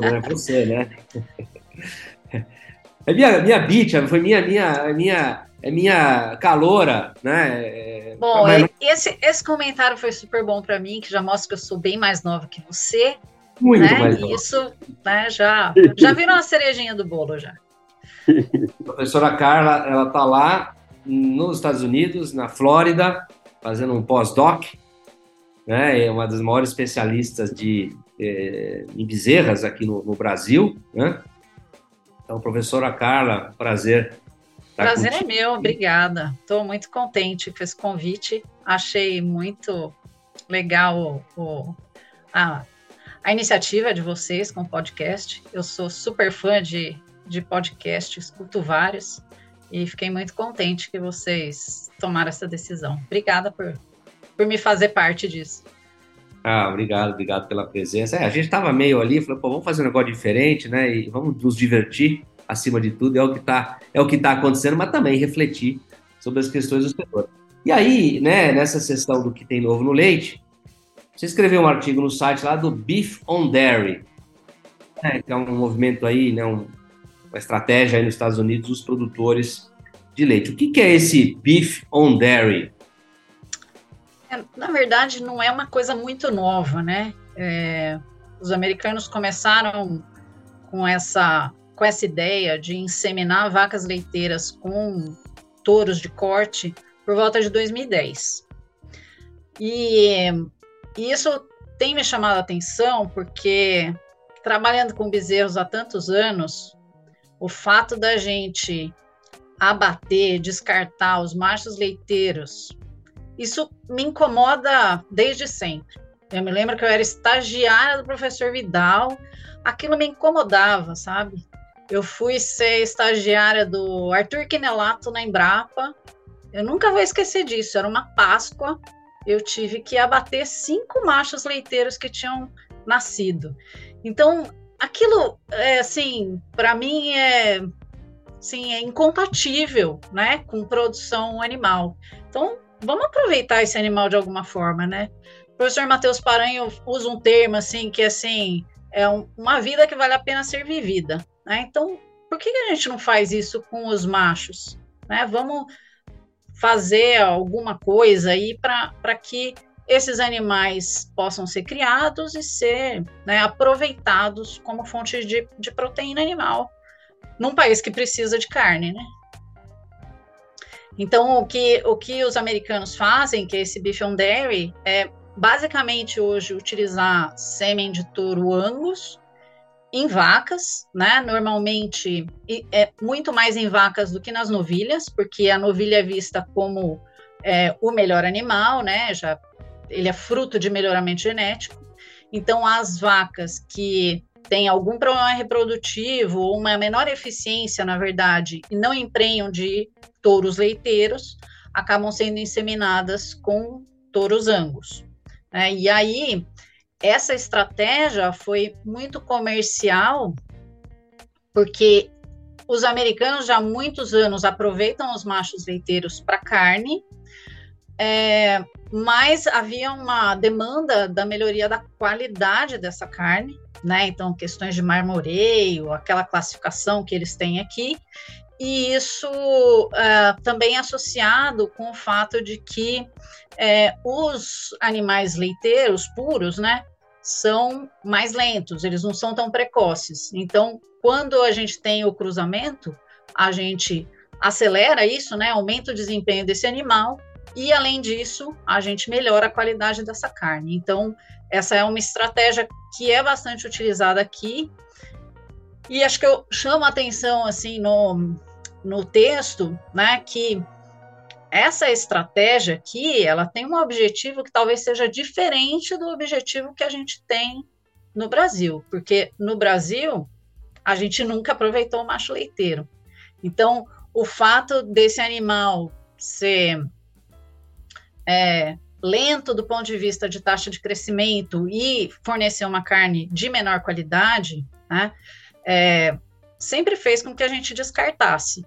É você, né? *laughs* É minha, minha bicha, foi minha, minha, minha, é minha calora, né? É, bom, Mas... esse, esse comentário foi super bom para mim, que já mostra que eu sou bem mais nova que você. Muito né? mais nova. Isso né, já, já *laughs* virou uma cerejinha do bolo já. A professora Carla, ela tá lá nos Estados Unidos, na Flórida, fazendo um pós-doc, né? É uma das maiores especialistas de é, em bezerras aqui no, no, Brasil, né? Então, professora Carla, prazer. Prazer é meu, obrigada. Estou muito contente com esse convite. Achei muito legal o, o, a, a iniciativa de vocês com o podcast. Eu sou super fã de, de podcast, escuto vários e fiquei muito contente que vocês tomaram essa decisão. Obrigada por, por me fazer parte disso. Ah, obrigado, obrigado pela presença. É, a gente estava meio ali, falou, pô, vamos fazer um negócio diferente, né? E vamos nos divertir acima de tudo, é o que está é o que tá acontecendo, mas também refletir sobre as questões do setor. E aí, né, nessa sessão do que tem novo no leite, você escreveu um artigo no site lá do Beef on Dairy, né, que é um movimento aí, né, um, uma estratégia aí nos Estados Unidos dos produtores de leite. O que, que é esse Beef on Dairy? É, na verdade, não é uma coisa muito nova, né? É, os americanos começaram com essa, com essa ideia de inseminar vacas leiteiras com touros de corte por volta de 2010. E, e isso tem me chamado a atenção porque, trabalhando com bezerros há tantos anos, o fato da gente abater, descartar os machos leiteiros isso me incomoda desde sempre. Eu me lembro que eu era estagiária do professor Vidal, aquilo me incomodava, sabe? Eu fui ser estagiária do Arthur Quinelato na Embrapa. Eu nunca vou esquecer disso. Era uma Páscoa. Eu tive que abater cinco machos leiteiros que tinham nascido. Então, aquilo, é, assim, para mim é, assim, é incompatível, né, com produção animal. Então, vamos aproveitar esse animal de alguma forma, né? O professor Matheus Paranho usa um termo assim que assim é um, uma vida que vale a pena ser vivida, né? Então, por que, a gente não faz isso com os machos? Né? Vamos fazer alguma coisa aí para que esses animais possam ser criados e ser né, aproveitados como fonte de, de proteína animal num país que precisa de carne, né? Então, o que, o que os americanos fazem, que é esse beef on dairy, é basicamente hoje utilizar sêmen de touro angus em vacas, né? Normalmente é muito mais em vacas do que nas novilhas, porque a novilha é vista como é, o melhor animal, né? Já ele é fruto de melhoramento genético. Então, as vacas que têm algum problema reprodutivo ou uma menor eficiência, na verdade, e não emprenham de touros leiteiros acabam sendo inseminadas com touros angus. Né? E aí, essa estratégia foi muito comercial, porque os americanos já há muitos anos aproveitam os machos leiteiros para carne, é, mas havia uma demanda da melhoria da qualidade dessa carne, né? Então, questões de marmoreio, aquela classificação que eles têm aqui, e isso uh, também é associado com o fato de que é, os animais leiteiros puros, né, são mais lentos, eles não são tão precoces. Então, quando a gente tem o cruzamento, a gente acelera isso, né, aumenta o desempenho desse animal e, além disso, a gente melhora a qualidade dessa carne. Então, essa é uma estratégia que é bastante utilizada aqui. E acho que eu chamo a atenção, assim, no, no texto, né, que essa estratégia aqui, ela tem um objetivo que talvez seja diferente do objetivo que a gente tem no Brasil, porque no Brasil a gente nunca aproveitou o macho leiteiro. Então, o fato desse animal ser é, lento do ponto de vista de taxa de crescimento e fornecer uma carne de menor qualidade, né, é, sempre fez com que a gente descartasse.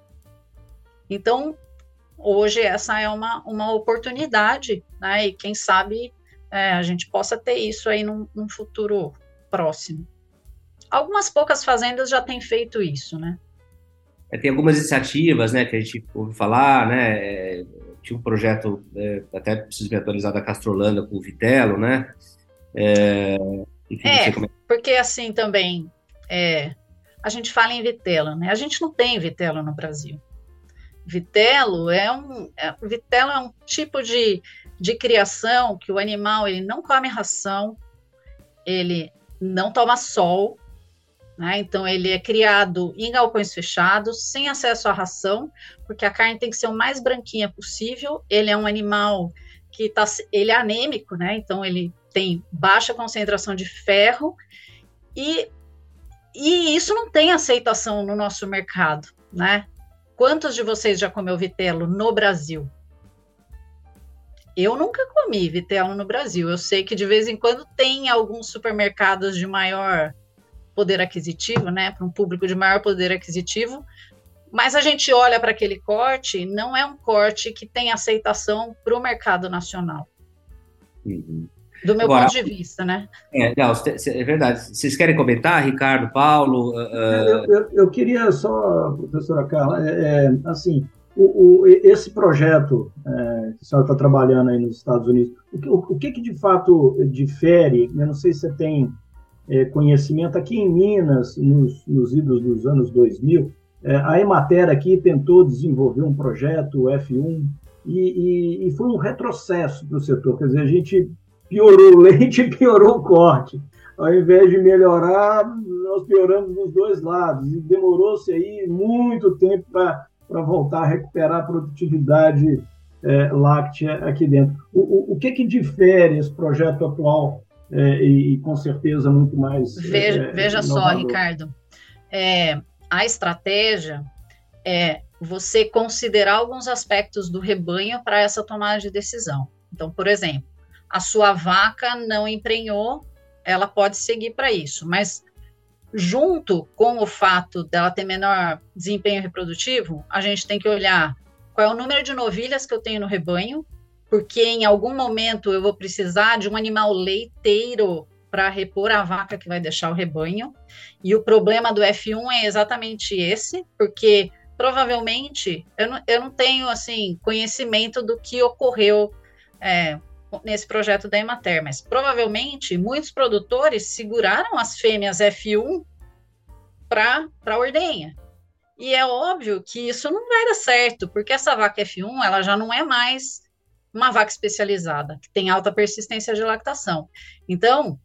Então, hoje essa é uma, uma oportunidade, né? E quem sabe é, a gente possa ter isso aí num, num, futuro próximo. Algumas poucas fazendas já têm feito isso, né? É, tem algumas iniciativas, né, que a gente ouve falar, né? É, tinha um projeto, é, até preciso me atualizar da Castrolanda com o Vitelo, né? É, enfim, é porque assim também, a gente fala em vitelo, né? A gente não tem vitelo no Brasil. Vitelo é um, é, vitelo é um tipo de, de criação que o animal ele não come ração, ele não toma sol, né? Então ele é criado em galpões fechados, sem acesso à ração, porque a carne tem que ser o mais branquinha possível. Ele é um animal que tá, ele é anêmico, né? Então ele tem baixa concentração de ferro e, e isso não tem aceitação no nosso mercado, né? Quantos de vocês já comeu vitelo no Brasil? Eu nunca comi vitelo no Brasil. Eu sei que de vez em quando tem alguns supermercados de maior poder aquisitivo, né, para um público de maior poder aquisitivo, mas a gente olha para aquele corte, não é um corte que tem aceitação para o mercado nacional. Uhum do meu Agora, ponto de vista, né? É, não, é verdade. Vocês querem comentar, Ricardo, Paulo? Uh... Eu, eu, eu, queria só, professora Carla, é, é, assim, o, o, esse projeto é, que a senhora está trabalhando aí nos Estados Unidos, o, o, que, que de fato difere? Eu não sei se você tem é, conhecimento aqui em Minas, nos, nos idos dos anos 2000, é, a Emater aqui tentou desenvolver um projeto, o F1, e, e, e foi um retrocesso para o setor. Quer dizer, a gente piorou o *laughs* leite e piorou o corte. Ao invés de melhorar, nós pioramos nos dois lados. E demorou-se aí muito tempo para voltar a recuperar a produtividade é, láctea aqui dentro. O, o, o, que, que difere esse projeto atual é, e, e, com certeza muito mais. Veja, é, veja só, Ricardo, é, a estratégia é você considerar alguns aspectos do rebanho para essa tomada de decisão. Então, por exemplo, a sua vaca não emprenhou, ela pode seguir para isso. Mas junto com o fato dela ter menor desempenho reprodutivo, a gente tem que olhar qual é o número de novilhas que eu tenho no rebanho, porque em algum momento eu vou precisar de um animal leiteiro para repor a vaca que vai deixar o rebanho. E o problema do F1 é exatamente esse, porque provavelmente eu não, eu não tenho assim conhecimento do que ocorreu é, nesse projeto da Emater, mas provavelmente muitos produtores seguraram as fêmeas F1 para a ordenha. E é óbvio que isso não vai dar certo, porque essa vaca F1 ela já não é mais uma vaca especializada, que tem alta persistência de lactação. Então,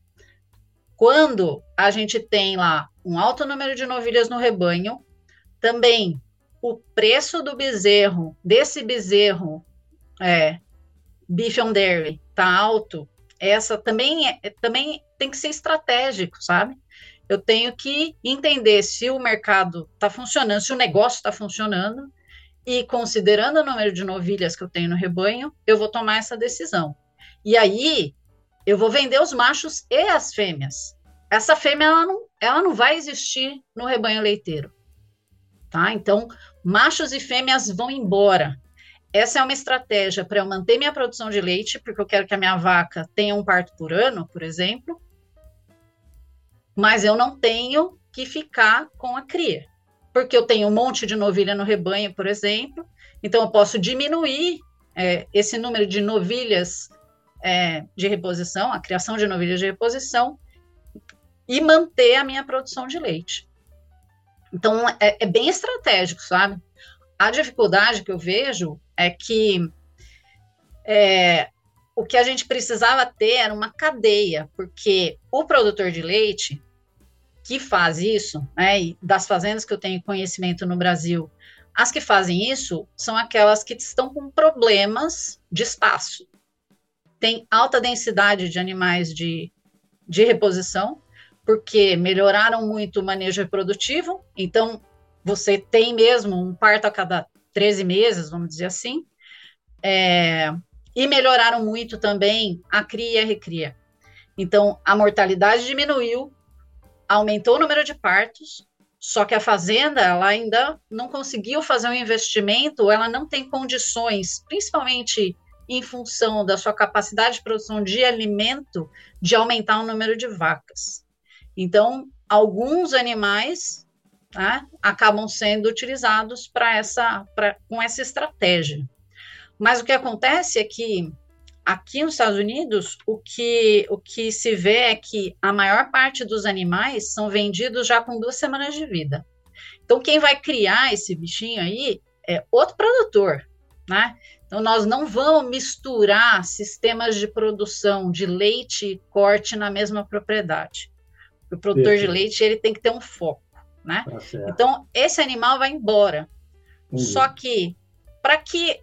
quando a gente tem lá um alto número de novilhas no rebanho, também o preço do bezerro, desse bezerro é, beef on dairy tá alto, essa também, é, também tem que ser estratégico, sabe? Eu tenho que entender se o mercado está funcionando, se o negócio está funcionando, e considerando o número de novilhas que eu tenho no rebanho, eu vou tomar essa decisão. E aí, eu vou vender os machos e as fêmeas. Essa fêmea, ela não, ela não vai existir no rebanho leiteiro. Tá? Então, machos e fêmeas vão embora. Essa é uma estratégia para eu manter minha produção de leite, porque eu quero que a minha vaca tenha um parto por ano, por exemplo, mas eu não tenho que ficar com a cria, porque eu tenho um monte de novilha no rebanho, por exemplo, então eu posso diminuir é, esse número de novilhas é, de reposição, a criação de novilhas de reposição, e manter a minha produção de leite. Então é, é bem estratégico, sabe? A dificuldade que eu vejo é que é, o que a gente precisava ter era uma cadeia, porque o produtor de leite que faz isso, né, e das fazendas que eu tenho conhecimento no Brasil, As que fazem isso são aquelas que estão com problemas de espaço. Tem alta densidade de animais de, de reposição, porque melhoraram muito o manejo reprodutivo, então você tem mesmo um parto a cada 13 meses, vamos dizer assim, é, e melhoraram muito também a cria e a recria. Então, a mortalidade diminuiu, aumentou o número de partos, só que a fazenda ela ainda não conseguiu fazer um investimento, ela não tem condições, principalmente em função da sua capacidade de produção de alimento, de aumentar o número de vacas. Então, alguns animais né, acabam sendo utilizados para essa, pra, com essa estratégia. Mas o que acontece é que aqui nos Estados Unidos, o que, o que se vê é que a maior parte dos animais são vendidos já com duas semanas de vida. Então, quem vai criar esse bichinho aí é outro produtor, né? Então, nós não vamos misturar sistemas de produção de leite e corte na mesma propriedade. O produtor de leite ele tem que ter um foco, né? Tá então, esse animal vai embora. Só que, para que,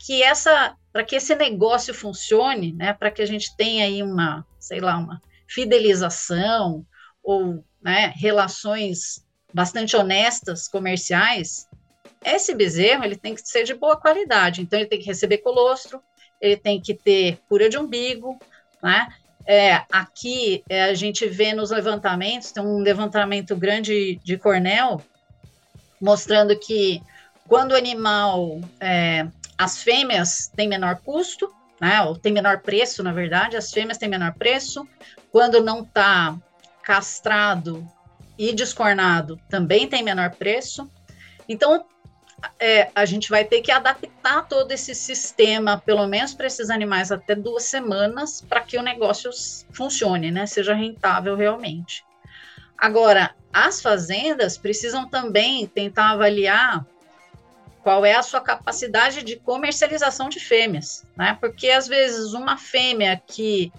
que essa para que esse negócio funcione, né, para que a gente tenha aí uma, sei lá, uma fidelização ou né, relações bastante honestas comerciais, esse bezerro ele tem que ser de boa qualidade. Então ele tem que receber colostro, ele tem que ter cura de umbigo, né? É, aqui é, a gente vê nos levantamentos, tem um levantamento grande de Cornell mostrando que quando o animal é, as fêmeas têm menor custo, né, ou tem menor preço, na verdade, as fêmeas têm menor preço. Quando não está castrado e descornado, também tem menor preço. Então, é, a gente vai ter que adaptar todo esse sistema, pelo menos para esses animais, até duas semanas, para que o negócio funcione, né, seja rentável realmente. Agora, as fazendas precisam também tentar avaliar qual é a sua capacidade de comercialização de fêmeas, né? Porque às vezes uma fêmea que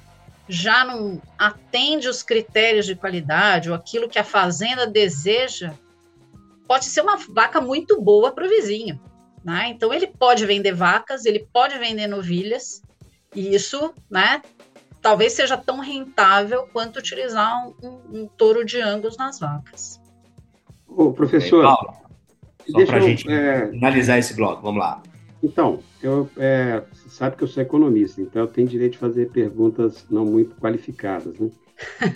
já não atende os critérios de qualidade ou aquilo que a fazenda deseja, pode ser uma vaca muito boa para o vizinho, né? Então ele pode vender vacas, ele pode vender novilhas, e isso, né? Talvez seja tão rentável quanto utilizar um, um, um touro de angus nas vacas. Ô, professor, só para a gente é... finalizar esse bloco, vamos lá. Então, eu, é, você sabe que eu sou economista, então eu tenho direito de fazer perguntas não muito qualificadas. Né? *laughs*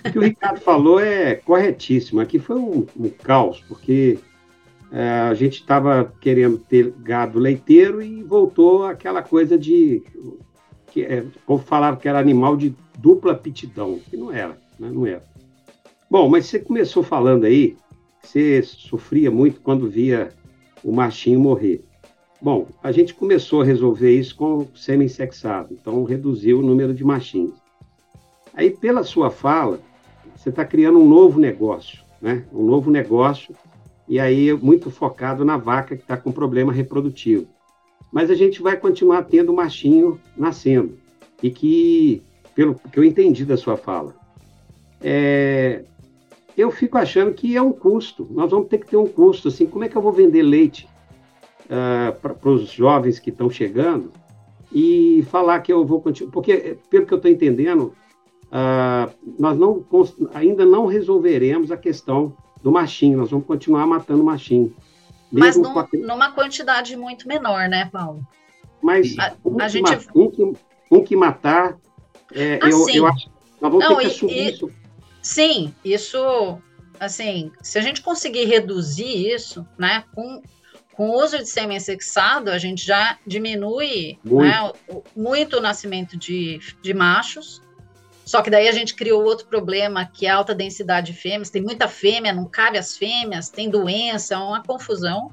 O que o Ricardo falou é corretíssimo. Aqui foi um, um caos, porque é, a gente estava querendo ter gado leiteiro e voltou aquela coisa de. Que, é, o povo falava que era animal de dupla aptidão, que não era, né? não era. Bom, mas você começou falando aí, você sofria muito quando via o machinho morrer. Bom, a gente começou a resolver isso com sêmen sexado, então reduziu o número de machinhos. Aí, pela sua fala, você está criando um novo negócio, né? Um novo negócio, e aí muito focado na vaca que está com problema reprodutivo. Mas a gente vai continuar tendo machinho nascendo, e que, pelo que eu entendi da sua fala, é, eu fico achando que é um custo. Nós vamos ter que ter um custo. Assim, como é que eu vou vender leite uh, para os jovens que estão chegando e falar que eu vou continuar? Porque, pelo que eu estou entendendo, uh, nós não, ainda não resolveremos a questão do machinho. Nós vamos continuar matando machinho. Mas num, a... numa quantidade muito menor, né, Paulo? Mas a, um, a que gente... um, que, um, que, matar, é, eu, eu, acho nós vamos não, ter que assumir e, isso Sim, isso, assim, se a gente conseguir reduzir isso, né, com, com o uso de sêmen sexado, a gente já diminui muito, né, muito o nascimento de, de machos, só que daí a gente criou outro problema, que é a alta densidade de fêmeas, tem muita fêmea, não cabe as fêmeas, tem doença, é uma confusão,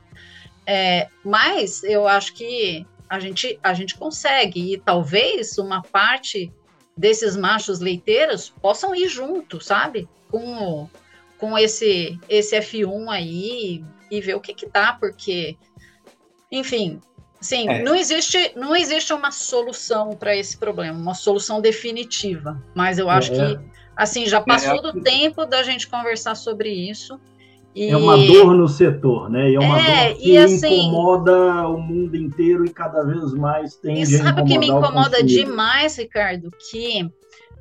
é, mas eu acho que a gente, a gente consegue, e talvez uma parte desses machos leiteiros possam ir junto, sabe? Com, com esse, esse F1 aí e ver o que que dá, porque, enfim, sim, é. não, existe, não existe uma solução para esse problema, uma solução definitiva, mas eu acho é. que, assim, já passou é, do tempo da gente conversar sobre isso E... É uma dor no setor, né? E é uma é, dor que assim, incomoda o mundo inteiro e cada vez mais tem. E sabe o que me incomoda demais, Ricardo? Que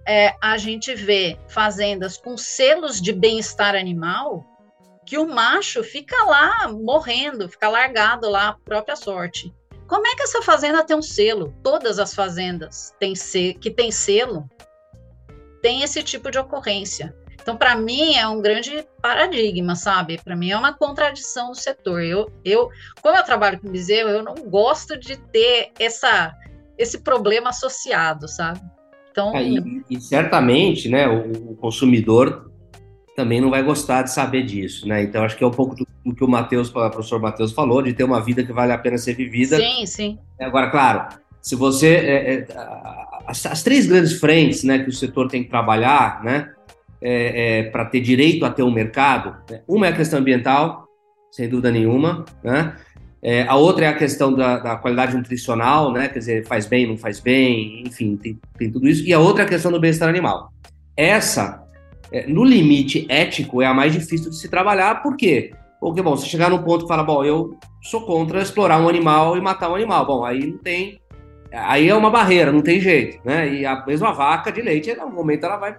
é, a gente vê fazendas com selos de bem-estar animal que o macho fica lá morrendo, fica largado lá à própria sorte. Como é que essa fazenda tem um selo? Todas as fazendas têm que tem selo tem esse tipo de ocorrência. Então, para mim, é um grande paradigma, sabe? Para mim, é uma contradição do setor. Eu, eu, como eu trabalho com bezerro, eu não gosto de ter essa, esse problema associado, sabe? Então, é, e, e, certamente, né, o, o, consumidor também não vai gostar de saber disso, né? Então, acho que é um pouco do, do que o Matheus, o professor Matheus falou, de ter uma vida que vale a pena ser vivida. Sim, sim. Agora, claro, se você é, é, as, as, três grandes frentes, né, que o setor tem que trabalhar, né, é, é, para ter direito a ter um mercado, né? uma é a questão ambiental, sem dúvida nenhuma, né? É, a outra é a questão da, da, qualidade nutricional, né? Quer dizer, faz bem, não faz bem, enfim, tem, tem tudo isso. E a outra é a questão do bem-estar animal. Essa, é, no limite ético, é a mais difícil de se trabalhar, por quê? Porque, bom, você chegar num ponto que fala, bom, eu sou contra explorar um animal e matar um animal. Bom, aí não tem. Aí é uma barreira, não tem jeito, né? E a mesma vaca de leite, no momento ela vai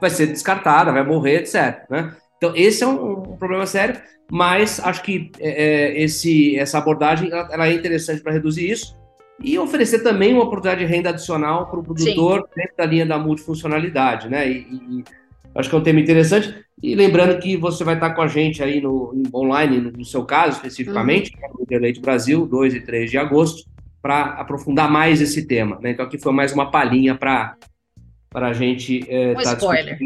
vai ser descartada, vai morrer, etc. Né? Então, esse é um, um problema sério, mas acho que é, é esse, essa abordagem ela, ela é interessante para reduzir isso e oferecer também uma oportunidade de renda adicional para o produtor Sim. dentro da linha da multifuncionalidade, né? E, e, acho que é um tema interessante. E lembrando que você vai estar com a gente aí no, online, no, no seu caso especificamente, uhum. no Deleite Brasil, 2 e 3 de agosto, para aprofundar mais esse tema. Né? Então aqui foi mais uma palhinha para para a gente. É, um tá spoiler.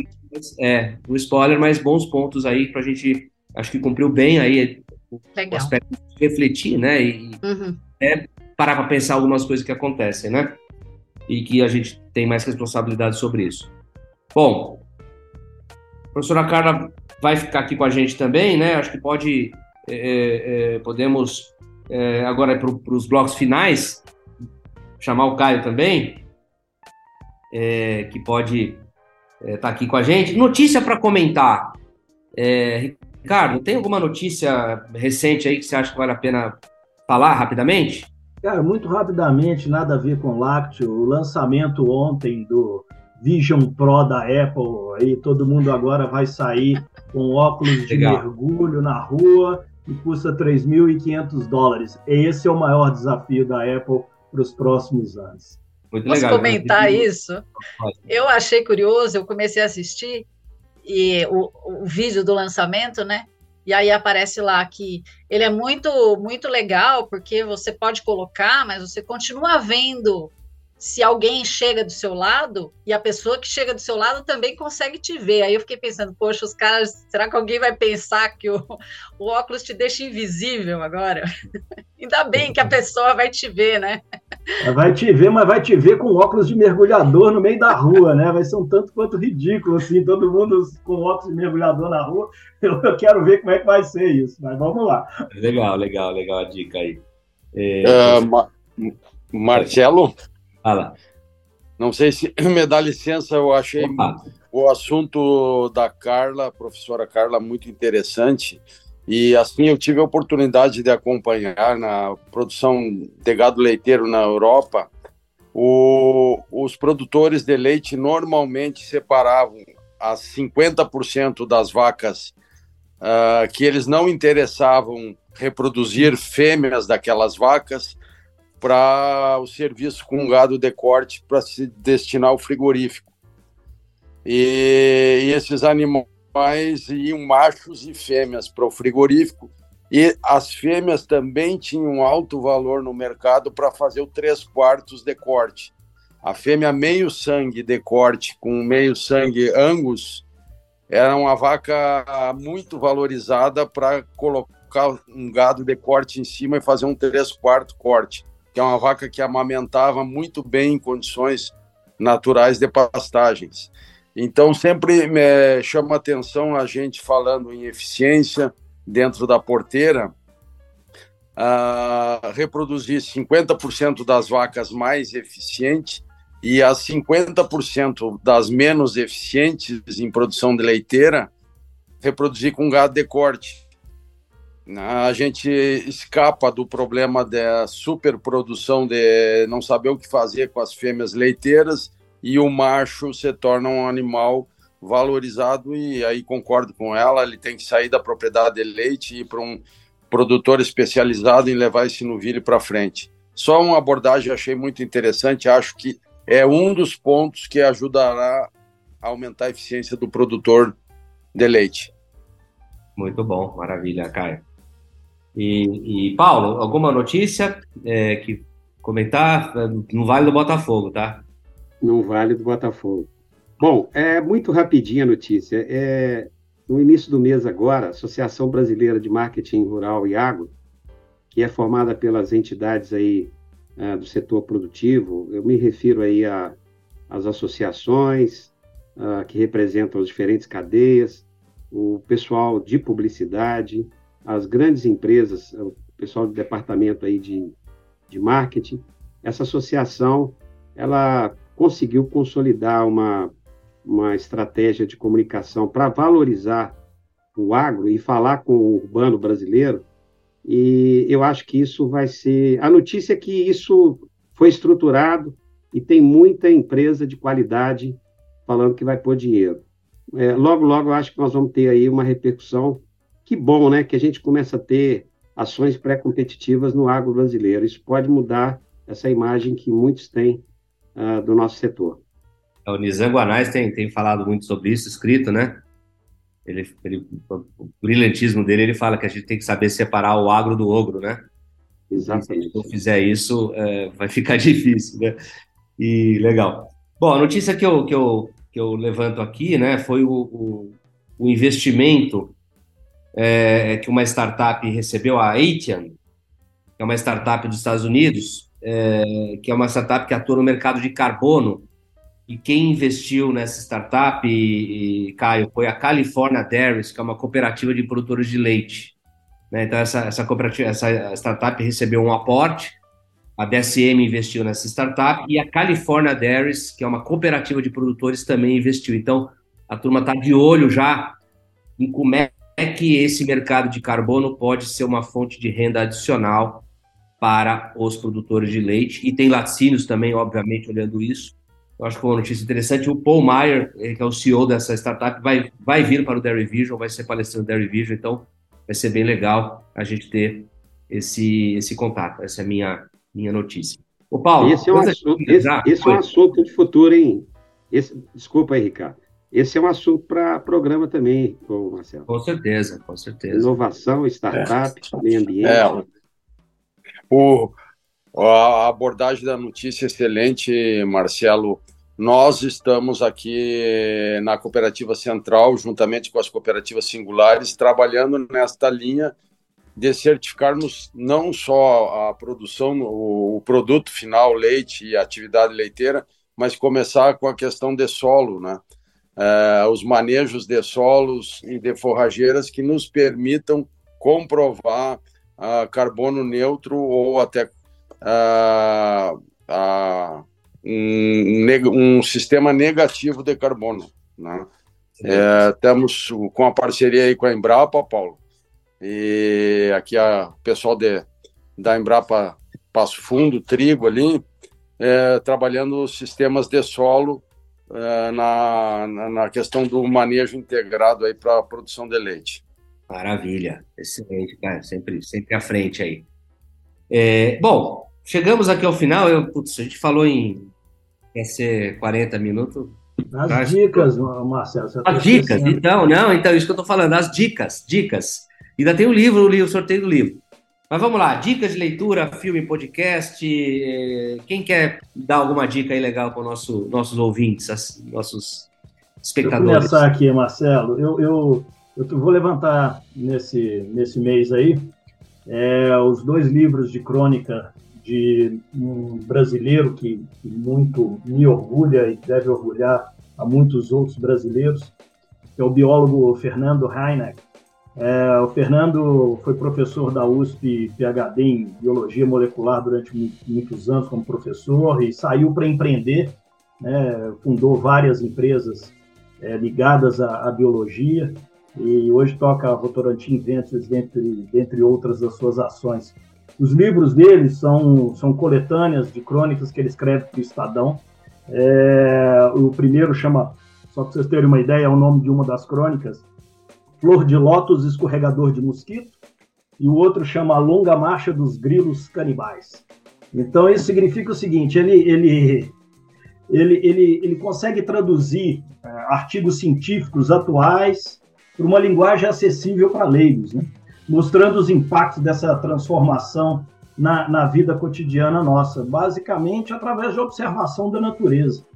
É, um spoiler, mas bons pontos aí para a gente. Acho que cumpriu bem aí Legal. o aspecto de refletir, né? E uhum. é, parar para pensar algumas coisas que acontecem, né? E que a gente tem mais responsabilidade sobre isso. Bom, a professora Carla vai ficar aqui com a gente também, né? Acho que pode. É, é, é podemos, é, agora para os blocos finais, chamar o Caio também é, que pode estar é, tá aqui com a gente. Notícia para comentar. É, Ricardo, tem alguma notícia recente aí que você acha que vale a pena falar rapidamente? Cara, muito rapidamente, nada a ver com lácteo. O lançamento ontem do Vision Pro da Apple, aí todo mundo agora vai sair com óculos de Legal. mergulho na rua e custa 3.500 dólares. Esse é o maior desafio da Apple para os próximos anos. Muito Posso legal, comentar isso? Eu achei curioso, eu comecei a assistir e o, o vídeo do lançamento, né? E aí aparece lá que ele é muito muito legal porque você pode colocar, mas você continua vendo se alguém chega do seu lado e a pessoa que chega do seu lado também consegue te ver. Aí eu fiquei pensando, poxa, os caras, será que alguém vai pensar que o, o óculos te deixa invisível agora? *laughs* Ainda bem que a pessoa vai te ver, né? Vai te ver, mas vai te ver com óculos de mergulhador no meio da rua, né? Vai ser um tanto quanto ridículo, assim, todo mundo com óculos de mergulhador na rua. Eu, eu quero ver como é que vai ser isso, mas vamos lá. Legal, legal, legal a dica aí. É, uh, Ma Marcelo? Fala. Não sei se *clears throat* me dá licença, eu achei Opa. o assunto da Carla, professora Carla, muito interessante. E assim eu tive a oportunidade de acompanhar na produção de gado leiteiro na Europa. O, os produtores de leite normalmente separavam as 50% das vacas uh, que eles não interessavam reproduzir fêmeas daquelas vacas para o serviço com gado de corte para se destinar ao frigorífico. E, e esses animais iam machos e fêmeas para o frigorífico. E as fêmeas também tinham alto valor no mercado para fazer o três quartos de corte. A fêmea meio sangue de corte com meio sangue angus era uma vaca muito valorizada para colocar um gado de corte em cima e fazer um três quartos corte, que é uma vaca que amamentava muito bem em condições naturais de pastagens. Então, sempre chama atenção a gente falando em eficiência dentro da porteira, reproduzir 50% das vacas mais eficientes e as 50% das menos eficientes em produção de leiteira reproduzir com gado de corte. A gente escapa do problema da superprodução, de não saber o que fazer com as fêmeas leiteiras, e o macho se torna um animal valorizado, e aí concordo com ela, ele tem que sair da propriedade de leite e ir para um produtor especializado em levar esse novilho para frente. Só uma abordagem achei muito interessante, acho que é um dos pontos que ajudará a aumentar a eficiência do produtor de leite. Muito bom, maravilha, Caio. E, e Paulo, alguma notícia é, que comentar? No Vale do Botafogo, tá? No Vale do Botafogo. Bom, é muito rapidinha a notícia. É, no início do mês agora, a Associação Brasileira de Marketing Rural e Água, que é formada pelas entidades aí uh, do setor produtivo, eu me refiro aí às associações uh, que representam as diferentes cadeias, o pessoal de publicidade, as grandes empresas, o pessoal do departamento aí de, de marketing. Essa associação, ela conseguiu consolidar uma uma estratégia de comunicação para valorizar o agro e falar com o urbano brasileiro. E eu acho que isso vai ser. A notícia é que isso foi estruturado e tem muita empresa de qualidade falando que vai pôr dinheiro. É, logo, logo, eu acho que nós vamos ter aí uma repercussão. Que bom, né? Que a gente começa a ter ações pré-competitivas no agro brasileiro. Isso pode mudar essa imagem que muitos têm uh, do nosso setor. O Nizam Guanais tem, tem falado muito sobre isso, escrito, né? Ele, ele, o brilhantismo dele, ele fala que a gente tem que saber separar o agro do ogro, né? Exatamente. Se eu fizer isso, é, vai ficar *laughs* difícil, né? E legal. Bom, a notícia que eu, que eu, que eu levanto aqui, né, foi o, o, o investimento é, que uma startup recebeu, a Aitian, que é uma startup dos Estados Unidos, é, que é uma startup que atua no mercado de carbono, e quem investiu nessa startup, e, e, Caio, foi a California Dairies, que é uma cooperativa de produtores de leite. Né? Então, essa, essa, cooperativa, essa startup recebeu um aporte, a DSM investiu nessa startup, e a California Dairies, que é uma cooperativa de produtores, também investiu. Então, a turma está de olho já em como é que esse mercado de carbono pode ser uma fonte de renda adicional para os produtores de leite. E tem laticínios também, obviamente, olhando isso eu acho que uma notícia interessante. O Paul Meyer, que é o CEO dessa startup, vai, vai vir para o Dairy Vision, vai ser palestrante no Dairy Vision, então vai ser bem legal a gente ter esse, esse contato. Essa é a minha, minha notícia. Ô, Paulo, esse é um assunto, esse, esse é um assunto de futuro, hein? Esse, desculpa aí, Ricardo. Esse é um assunto para programa também, Marcelo. Com certeza, com certeza. Inovação, startup, é. meio ambiente. É. O, a abordagem da notícia é excelente, Marcelo. Nós estamos aqui na Cooperativa Central, juntamente com as cooperativas singulares, trabalhando nesta linha de certificarmos não só a produção, o, produto final, leite e atividade leiteira, mas começar com a questão de solo, né? É, os manejos de solos e de forrageiras que nos permitam comprovar a carbono neutro ou até uh, uh, um, um, sistema negativo de carbono. Né? É, estamos com a parceria aí com a Embrapa, Paulo, e aqui o pessoal de, da Embrapa Passo Fundo, Trigo ali, é, trabalhando sistemas de solo é, na, na questão do manejo integrado aí para a produção de leite. Maravilha, excelente, cara, sempre, sempre à frente aí. É, bom, chegamos aqui ao final. Eu, putz, a gente falou em quer ser 40 minutos. As tá? dicas, Marcelo. As dicas, então, não, então, isso que eu estou falando, as dicas, dicas. Ainda tem o livro, o livro, o sorteio do livro. Mas vamos lá, dicas de leitura, filme, podcast. Eh, quem quer dar alguma dica aí legal para os nosso, nossos ouvintes, nossos espectadores? Vou começar aqui, Marcelo. Eu, eu, eu vou levantar nesse, nesse mês aí é, os dois livros de crônica de um brasileiro que, que, muito me orgulha e deve orgulhar a muitos outros brasileiros, que é o biólogo Fernando Heineck. É, o Fernando foi professor da USP, PhD em biologia molecular durante muitos anos como professor e saiu para empreender, né, fundou várias empresas é, ligadas à, à biologia e hoje toca Votorantim Ventures, dentre, dentre outras das suas ações. Os livros dele são, são coletâneas de crônicas que ele escreve para o Estadão. É, o primeiro chama, só para vocês terem uma ideia, é o nome de uma das crônicas, Flor de Lótus Escorregador de Mosquito, e o outro chama A Longa Marcha dos Grilos Canibais. Então, isso significa o seguinte: ele, ele, ele, ele, ele consegue traduzir é, artigos científicos atuais para uma linguagem acessível para leigos, né? mostrando os impactos dessa transformação na, na vida cotidiana nossa, basicamente através de observação da natureza.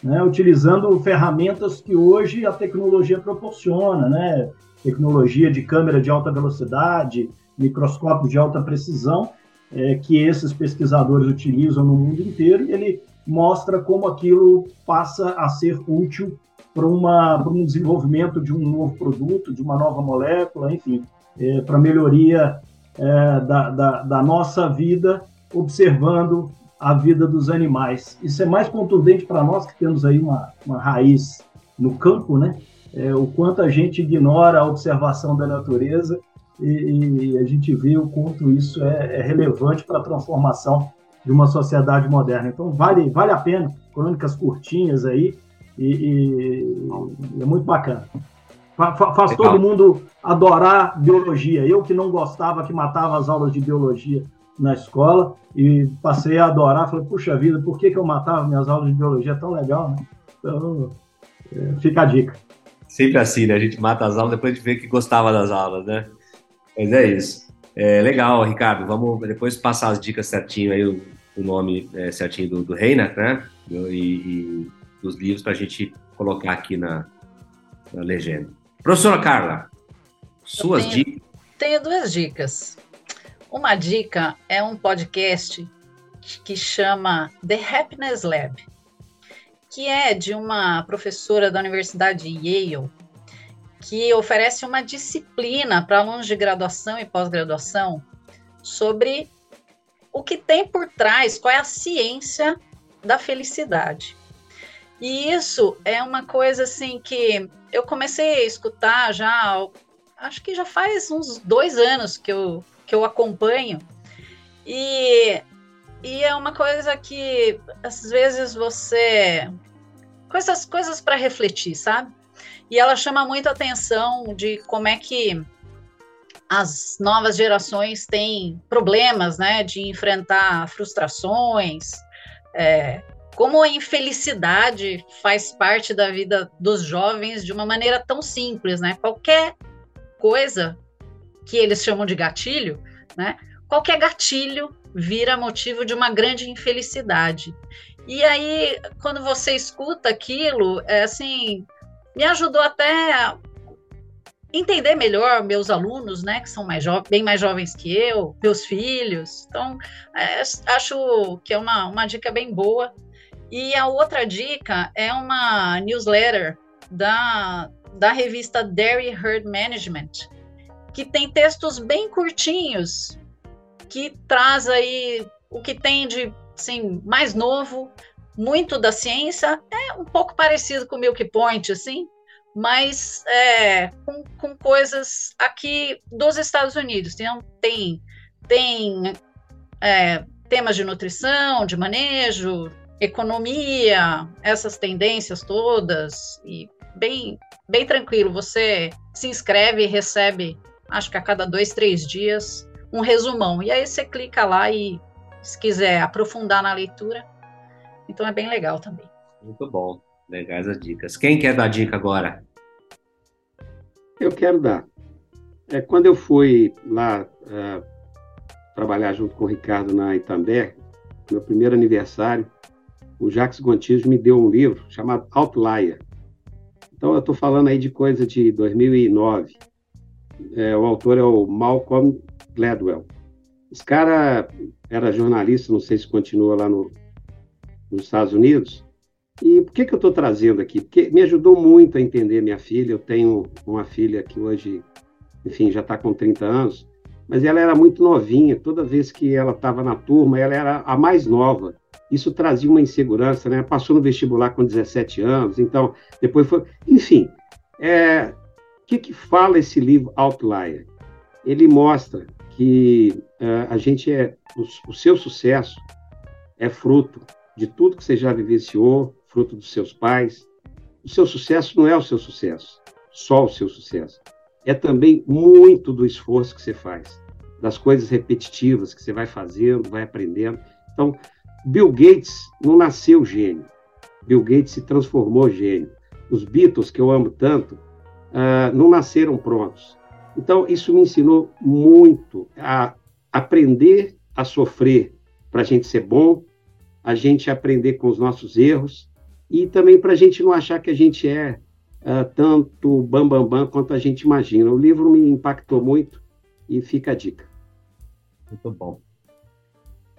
Né, utilizando ferramentas que hoje a tecnologia proporciona, né, tecnologia de câmera de alta velocidade, microscópio de alta precisão, é, que esses pesquisadores utilizam no mundo inteiro, ele mostra como aquilo passa a ser útil para um desenvolvimento de um novo produto, de uma nova molécula, enfim, é, para melhoria é, da, da, da, nossa vida, observando a vida dos animais. Isso é mais contundente para nós que temos aí uma, uma raiz no campo, né? É, o quanto a gente ignora a observação da natureza e, e a gente vê o quanto isso é, é relevante para a transformação de uma sociedade moderna. Então vale vale a pena, crônicas curtinhas aí e, e é muito bacana. Faz todo mundo adorar biologia. Eu que não gostava, que matava as aulas de biologia na escola e passei a adorar. Falei, puxa vida, por que, que eu matava minhas aulas de biologia? É tão legal, né? Então, é, fica a dica. Sempre assim, né? A gente mata as aulas depois de ver que gostava das aulas, né? Mas é isso. É legal, Ricardo. Vamos depois passar as dicas certinho aí, o, o nome é, certinho do, do Reina, né? E, e dos livros para a gente colocar aqui na, na legenda. Professora Carla, suas tenho, dicas. Tenho duas dicas. Uma dica é um podcast que chama The Happiness Lab, que é de uma professora da Universidade de Yale, que oferece uma disciplina para alunos de graduação e pós-graduação sobre o que tem por trás, qual é a ciência da felicidade. E isso é uma coisa assim que eu comecei a escutar já, acho que já faz uns dois anos que eu, que eu acompanho. E, e é uma coisa que às vezes você. Coisas, coisas para refletir, sabe? E ela chama muito atenção de como é que as novas gerações têm problemas, né, de enfrentar frustrações, é, como a infelicidade faz parte da vida dos jovens de uma maneira tão simples, né? Qualquer coisa que eles chamam de gatilho, né? Qualquer gatilho vira motivo de uma grande infelicidade. E aí, quando você escuta aquilo, é assim, me ajudou até a entender melhor meus alunos, né, que são mais bem mais jovens que eu, meus filhos. Então, é, acho que é uma, uma dica bem boa e a outra dica é uma newsletter da, da revista Dairy Herd Management, que tem textos bem curtinhos, que traz aí o que tem de assim, mais novo, muito da ciência, é um pouco parecido com o Milk Point, assim, mas é, com, com coisas aqui dos Estados Unidos. Tem, tem, tem é, temas de nutrição, de manejo, economia, essas tendências todas, e bem, bem tranquilo. Você se inscreve e recebe, acho que a cada dois, três dias, um resumão. E aí você clica lá e, se quiser aprofundar na leitura, então é bem legal também. Muito bom, legais as dicas. Quem quer dar dica agora? Eu quero dar. É, quando eu fui lá uh, trabalhar junto com o Ricardo na Itambé, meu primeiro aniversário, o Jacques Gontijo me deu um livro chamado Outlier. Então, eu estou falando aí de coisa de 2009. É, o autor é o Malcolm Gladwell. Esse cara era jornalista, não sei se continua lá no, nos Estados Unidos. E por que, que eu estou trazendo aqui? Porque me ajudou muito a entender minha filha. Eu tenho uma filha que hoje, enfim, já está com 30 anos, mas ela era muito novinha. Toda vez que ela estava na turma, ela era a mais nova isso trazia uma insegurança, né? Passou no vestibular com 17 anos, então depois foi. Enfim, é, que, que fala esse livro Outlier? Ele mostra que uh, a gente é o, o, seu sucesso é fruto de tudo que você já vivenciou, fruto dos seus pais. O seu sucesso não é o seu sucesso, só o seu sucesso. É também muito do esforço que você faz, das coisas repetitivas que você vai fazendo, vai aprendendo. Então, Bill Gates não nasceu gênio. Bill Gates se transformou gênio. Os Beatles, que eu amo tanto, uh, não nasceram prontos. Então, isso me ensinou muito a aprender a sofrer para a gente ser bom, a gente aprender com os nossos erros e também para a gente não achar que a gente é uh, tanto bambambam bam, bam quanto a gente imagina. O livro me impactou muito e fica a dica. Muito bom.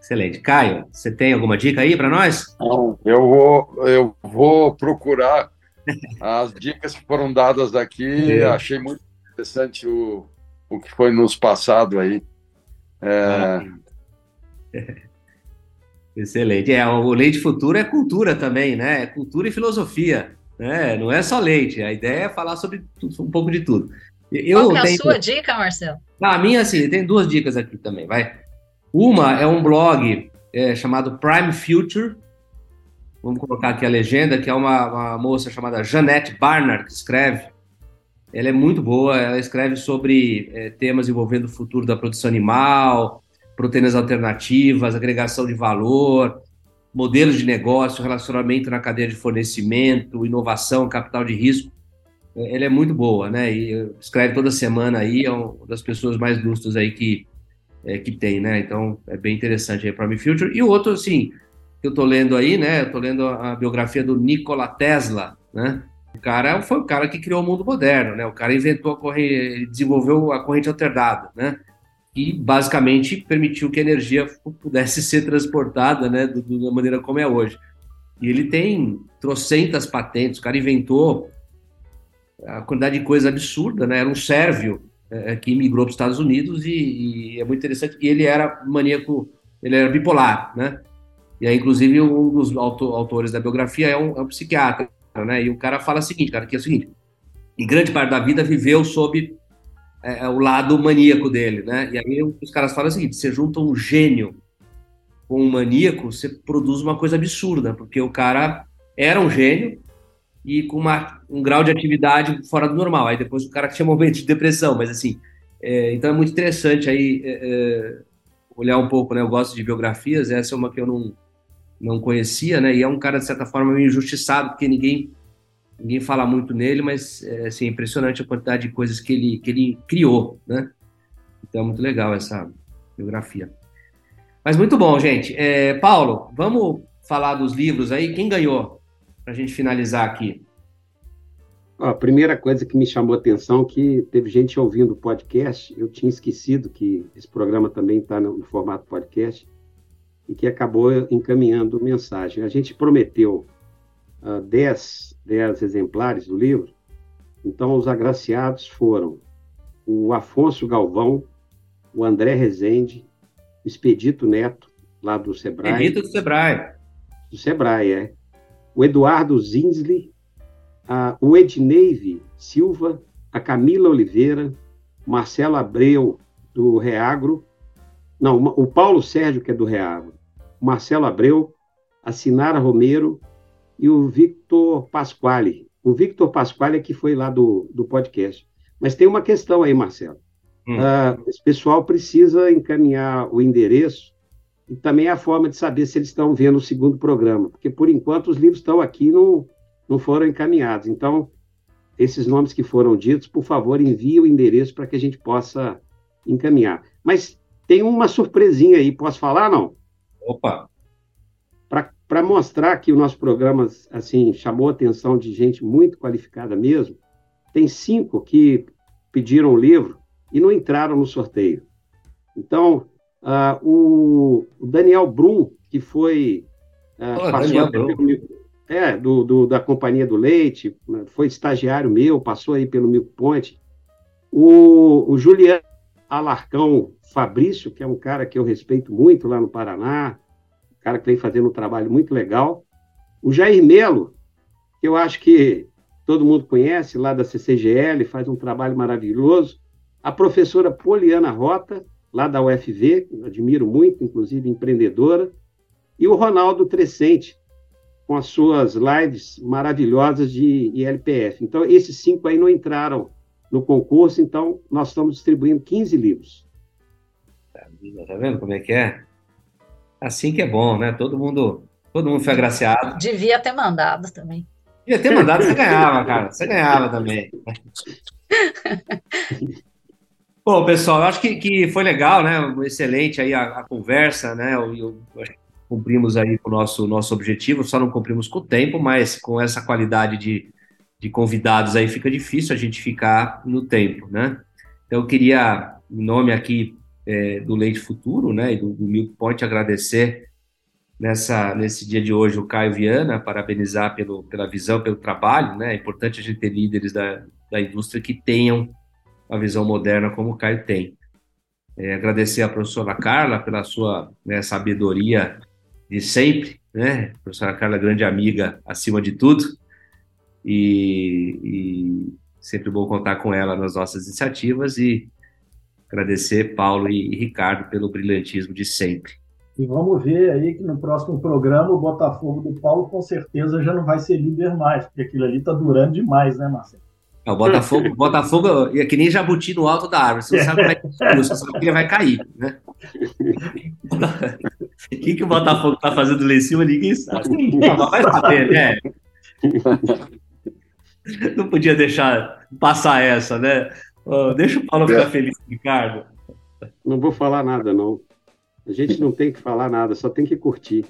Excelente. Caio, você tem alguma dica aí para nós? eu vou, eu vou procurar as dicas que foram dadas aqui. *laughs* É. Achei muito interessante o, o que foi nos passado aí. É... *laughs* Excelente. É, o leite futuro é cultura também, né? É cultura e filosofia. Né? Não é só leite. A ideia é falar sobre um pouco de tudo. Eu Qual é a tenho... sua dica, Marcelo? Ah, a minha, assim, tem duas dicas aqui também, vai. Uma é um blog é, chamado Prime Future. Vamos colocar aqui a legenda, que é uma, uma moça chamada Janette Barnard que escreve. Ela é muito boa, ela escreve sobre é, temas envolvendo o futuro da produção animal, proteínas alternativas, agregação de valor, modelos de negócio, relacionamento na cadeia de fornecimento, inovação, capital de risco. É, ela é muito boa, né? E escreve toda semana aí, é uma das pessoas mais lustras aí que, é, que tem, né? Então é bem interessante aí para Me Future. E o outro, assim, que eu tô lendo aí, né? Eu tô lendo a biografia do Nikola Tesla, né? O cara foi o cara que criou o mundo moderno, né? O cara inventou a corrente, desenvolveu a corrente alternada, né? que basicamente permitiu que a energia pudesse ser transportada né, do, da maneira como é hoje. E ele tem trocentas patentes, o cara inventou a quantidade de coisa absurda, né? Era um sérvio é, que imigrou para os Estados Unidos e, e, é muito interessante. E ele era maníaco, ele era bipolar, né? E aí, inclusive, um dos autores da biografia é um, é um psiquiatra, né? E o cara fala o seguinte, cara, que é o seguinte, e grande parte da vida viveu sob é, é, o lado maníaco dele, né? E aí os caras falam o seguinte: você junta um gênio com um maníaco, você produz uma coisa absurda, porque o cara era um gênio e com uma, um grau de atividade fora do normal. Aí depois o cara tinha momentos de depressão, mas assim, é, então é muito interessante aí é, é, olhar um pouco, né? Eu gosto de biografias, essa é uma que eu não, não conhecia, né? E é um cara, de certa forma, meio injustiçado, porque ninguém ninguém fala muito nele, mas é assim, é impressionante a quantidade de coisas que ele, que ele criou, né? Então é muito legal essa biografia. Mas muito bom, gente. É, Paulo, vamos falar dos livros aí. Quem ganhou? Para a gente finalizar aqui. A primeira coisa que me chamou a atenção é que teve gente ouvindo o podcast. Eu tinha esquecido que esse programa também está no, no formato podcast e que acabou encaminhando mensagem. A gente prometeu 10, uh, 10 exemplares do livro. Então, os agraciados foram o Afonso Galvão, o André Rezende, o Expedito Neto, lá do Sebrae. Expedito do Sebrae. Do Sebrae, é. O Eduardo Zinsley, a, o Edneive Silva, a Camila Oliveira, Marcelo Abreu, do Reagro, não, o Paulo Sérgio, que é do Reagro, Marcelo Abreu, a Sinara Romero, e o Victor Pasquale. O Victor Pasquale é que foi lá do, do podcast. Mas tem uma questão aí, Marcelo. Hum. Uh, esse pessoal precisa encaminhar o endereço e também a forma de saber se eles estão vendo o segundo programa, porque por enquanto os livros estão aqui e não, não foram encaminhados. Então, esses nomes que foram ditos, por favor, envie o endereço para que a gente possa encaminhar. Mas tem uma surpresinha aí, posso falar, não? Opa! para mostrar que o nosso programa assim chamou a atenção de gente muito qualificada mesmo, tem cinco que pediram o livro e não entraram no sorteio. Então, uh, o, o, Daniel Brum, que foi uh, passou pelo, é, do, do, da Companhia do Leite, foi estagiário meu, passou aí pelo Milk Point. O, o Juliano Alarcão Fabrício, que é um cara que eu respeito muito lá no Paraná, cara que vem fazendo um trabalho muito legal. O Jair Melo, que eu acho que todo mundo conhece, lá da CCGL, faz um trabalho maravilhoso. A professora Poliana Rota, lá da UFV, admiro muito, inclusive empreendedora. E o Ronaldo Trescente, com as suas lives maravilhosas de ILPF. Então, esses cinco aí não entraram no concurso, então nós estamos distribuindo 15 livros. Tá vendo como é que é? Assim que é bom, né? Todo mundo, todo mundo foi agraciado. Devia ter mandado também. Devia ter mandado, você ganhava, cara. Você ganhava também. *laughs* Bom, pessoal, acho que, que foi legal, né? Excelente aí a, a conversa, né? Eu, eu, cumprimos aí com o nosso, nosso objetivo, só não cumprimos com o tempo, mas com essa qualidade de, de convidados aí fica difícil a gente ficar no tempo, né? Então eu queria, em nome aqui é, do Leite Futuro, né, e do, do Milk Point, agradecer nessa, nesse dia de hoje o Caio Viana, parabenizar pelo, pela visão, pelo trabalho, né? É importante a gente ter líderes da, da indústria que tenham uma visão moderna como o Caio tem. É, agradecer à professora Carla pela sua né, sabedoria de sempre, né? A professora Carla é grande amiga acima de tudo e, e, sempre bom contar com ela nas nossas iniciativas e agradecer Paulo e, Ricardo pelo brilhantismo de sempre. E vamos ver aí que no próximo programa o Botafogo do Paulo com certeza já não vai ser líder mais, porque aquilo ali tá durando demais, né, Marcelo? É, o Botafogo, Botafogo é que nem jabuti no alto da árvore. Você não sabe como é que você sabe que ele vai cair, né? O que, que o Botafogo tá fazendo lá em cima, ninguém sabe. Vai saber, né? *laughs* Não podia deixar passar essa, né? Oh, deixa o Paulo ficar é. feliz, Ricardo. Não vou falar nada, não. A gente não tem que falar nada, só tem que curtir.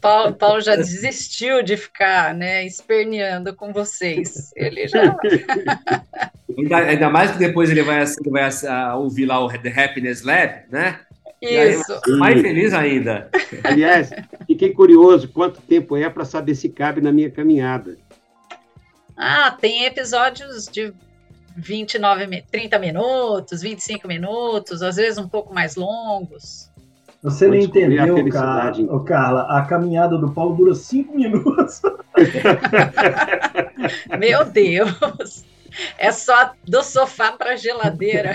Paulo, Paulo já desistiu de ficar né, esperneando com vocês. Ele já. *laughs* ainda, ainda, mais que depois ele vai, ele vai ouvir lá o The Happiness Lab, né? Isso. Aí, mais feliz ainda. Aliás, fiquei curioso quanto tempo é para saber se cabe na minha caminhada. Ah, tem episódios de 29, 30 minutos, 25 minutos, às vezes um pouco mais longos. Você não entendeu, Carla, oh, Carla, a caminhada do Paulo dura cinco minutos. *laughs* Meu Deus! É só do sofá para a geladeira.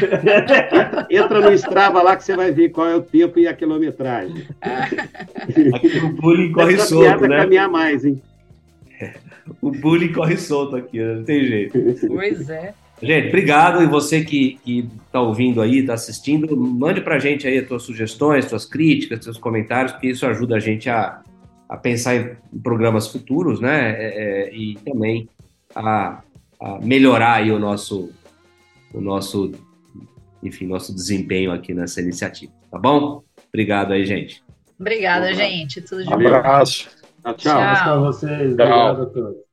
*laughs* Entra no Strava lá que você vai ver qual é o tempo e a quilometragem. *laughs* Aqui o bullying corre Essa solto, né? caminhar mais, hein? *laughs* O bullying corre solto aqui, não tem jeito. Pois é. Gente, obrigado. E você que está ouvindo aí, está assistindo, mande para a gente aí as suas sugestões, suas críticas, seus comentários, porque isso ajuda a gente a, a pensar em programas futuros, né? É, é, e também a, a, melhorar aí o nosso, o nosso, enfim, nosso desempenho aqui nessa iniciativa. Tá bom? Obrigado aí, gente. Obrigada, gente. Tudo de bom. Um abraço. Tchau. Tchau. Tchau. vocês. Obrigado a todos.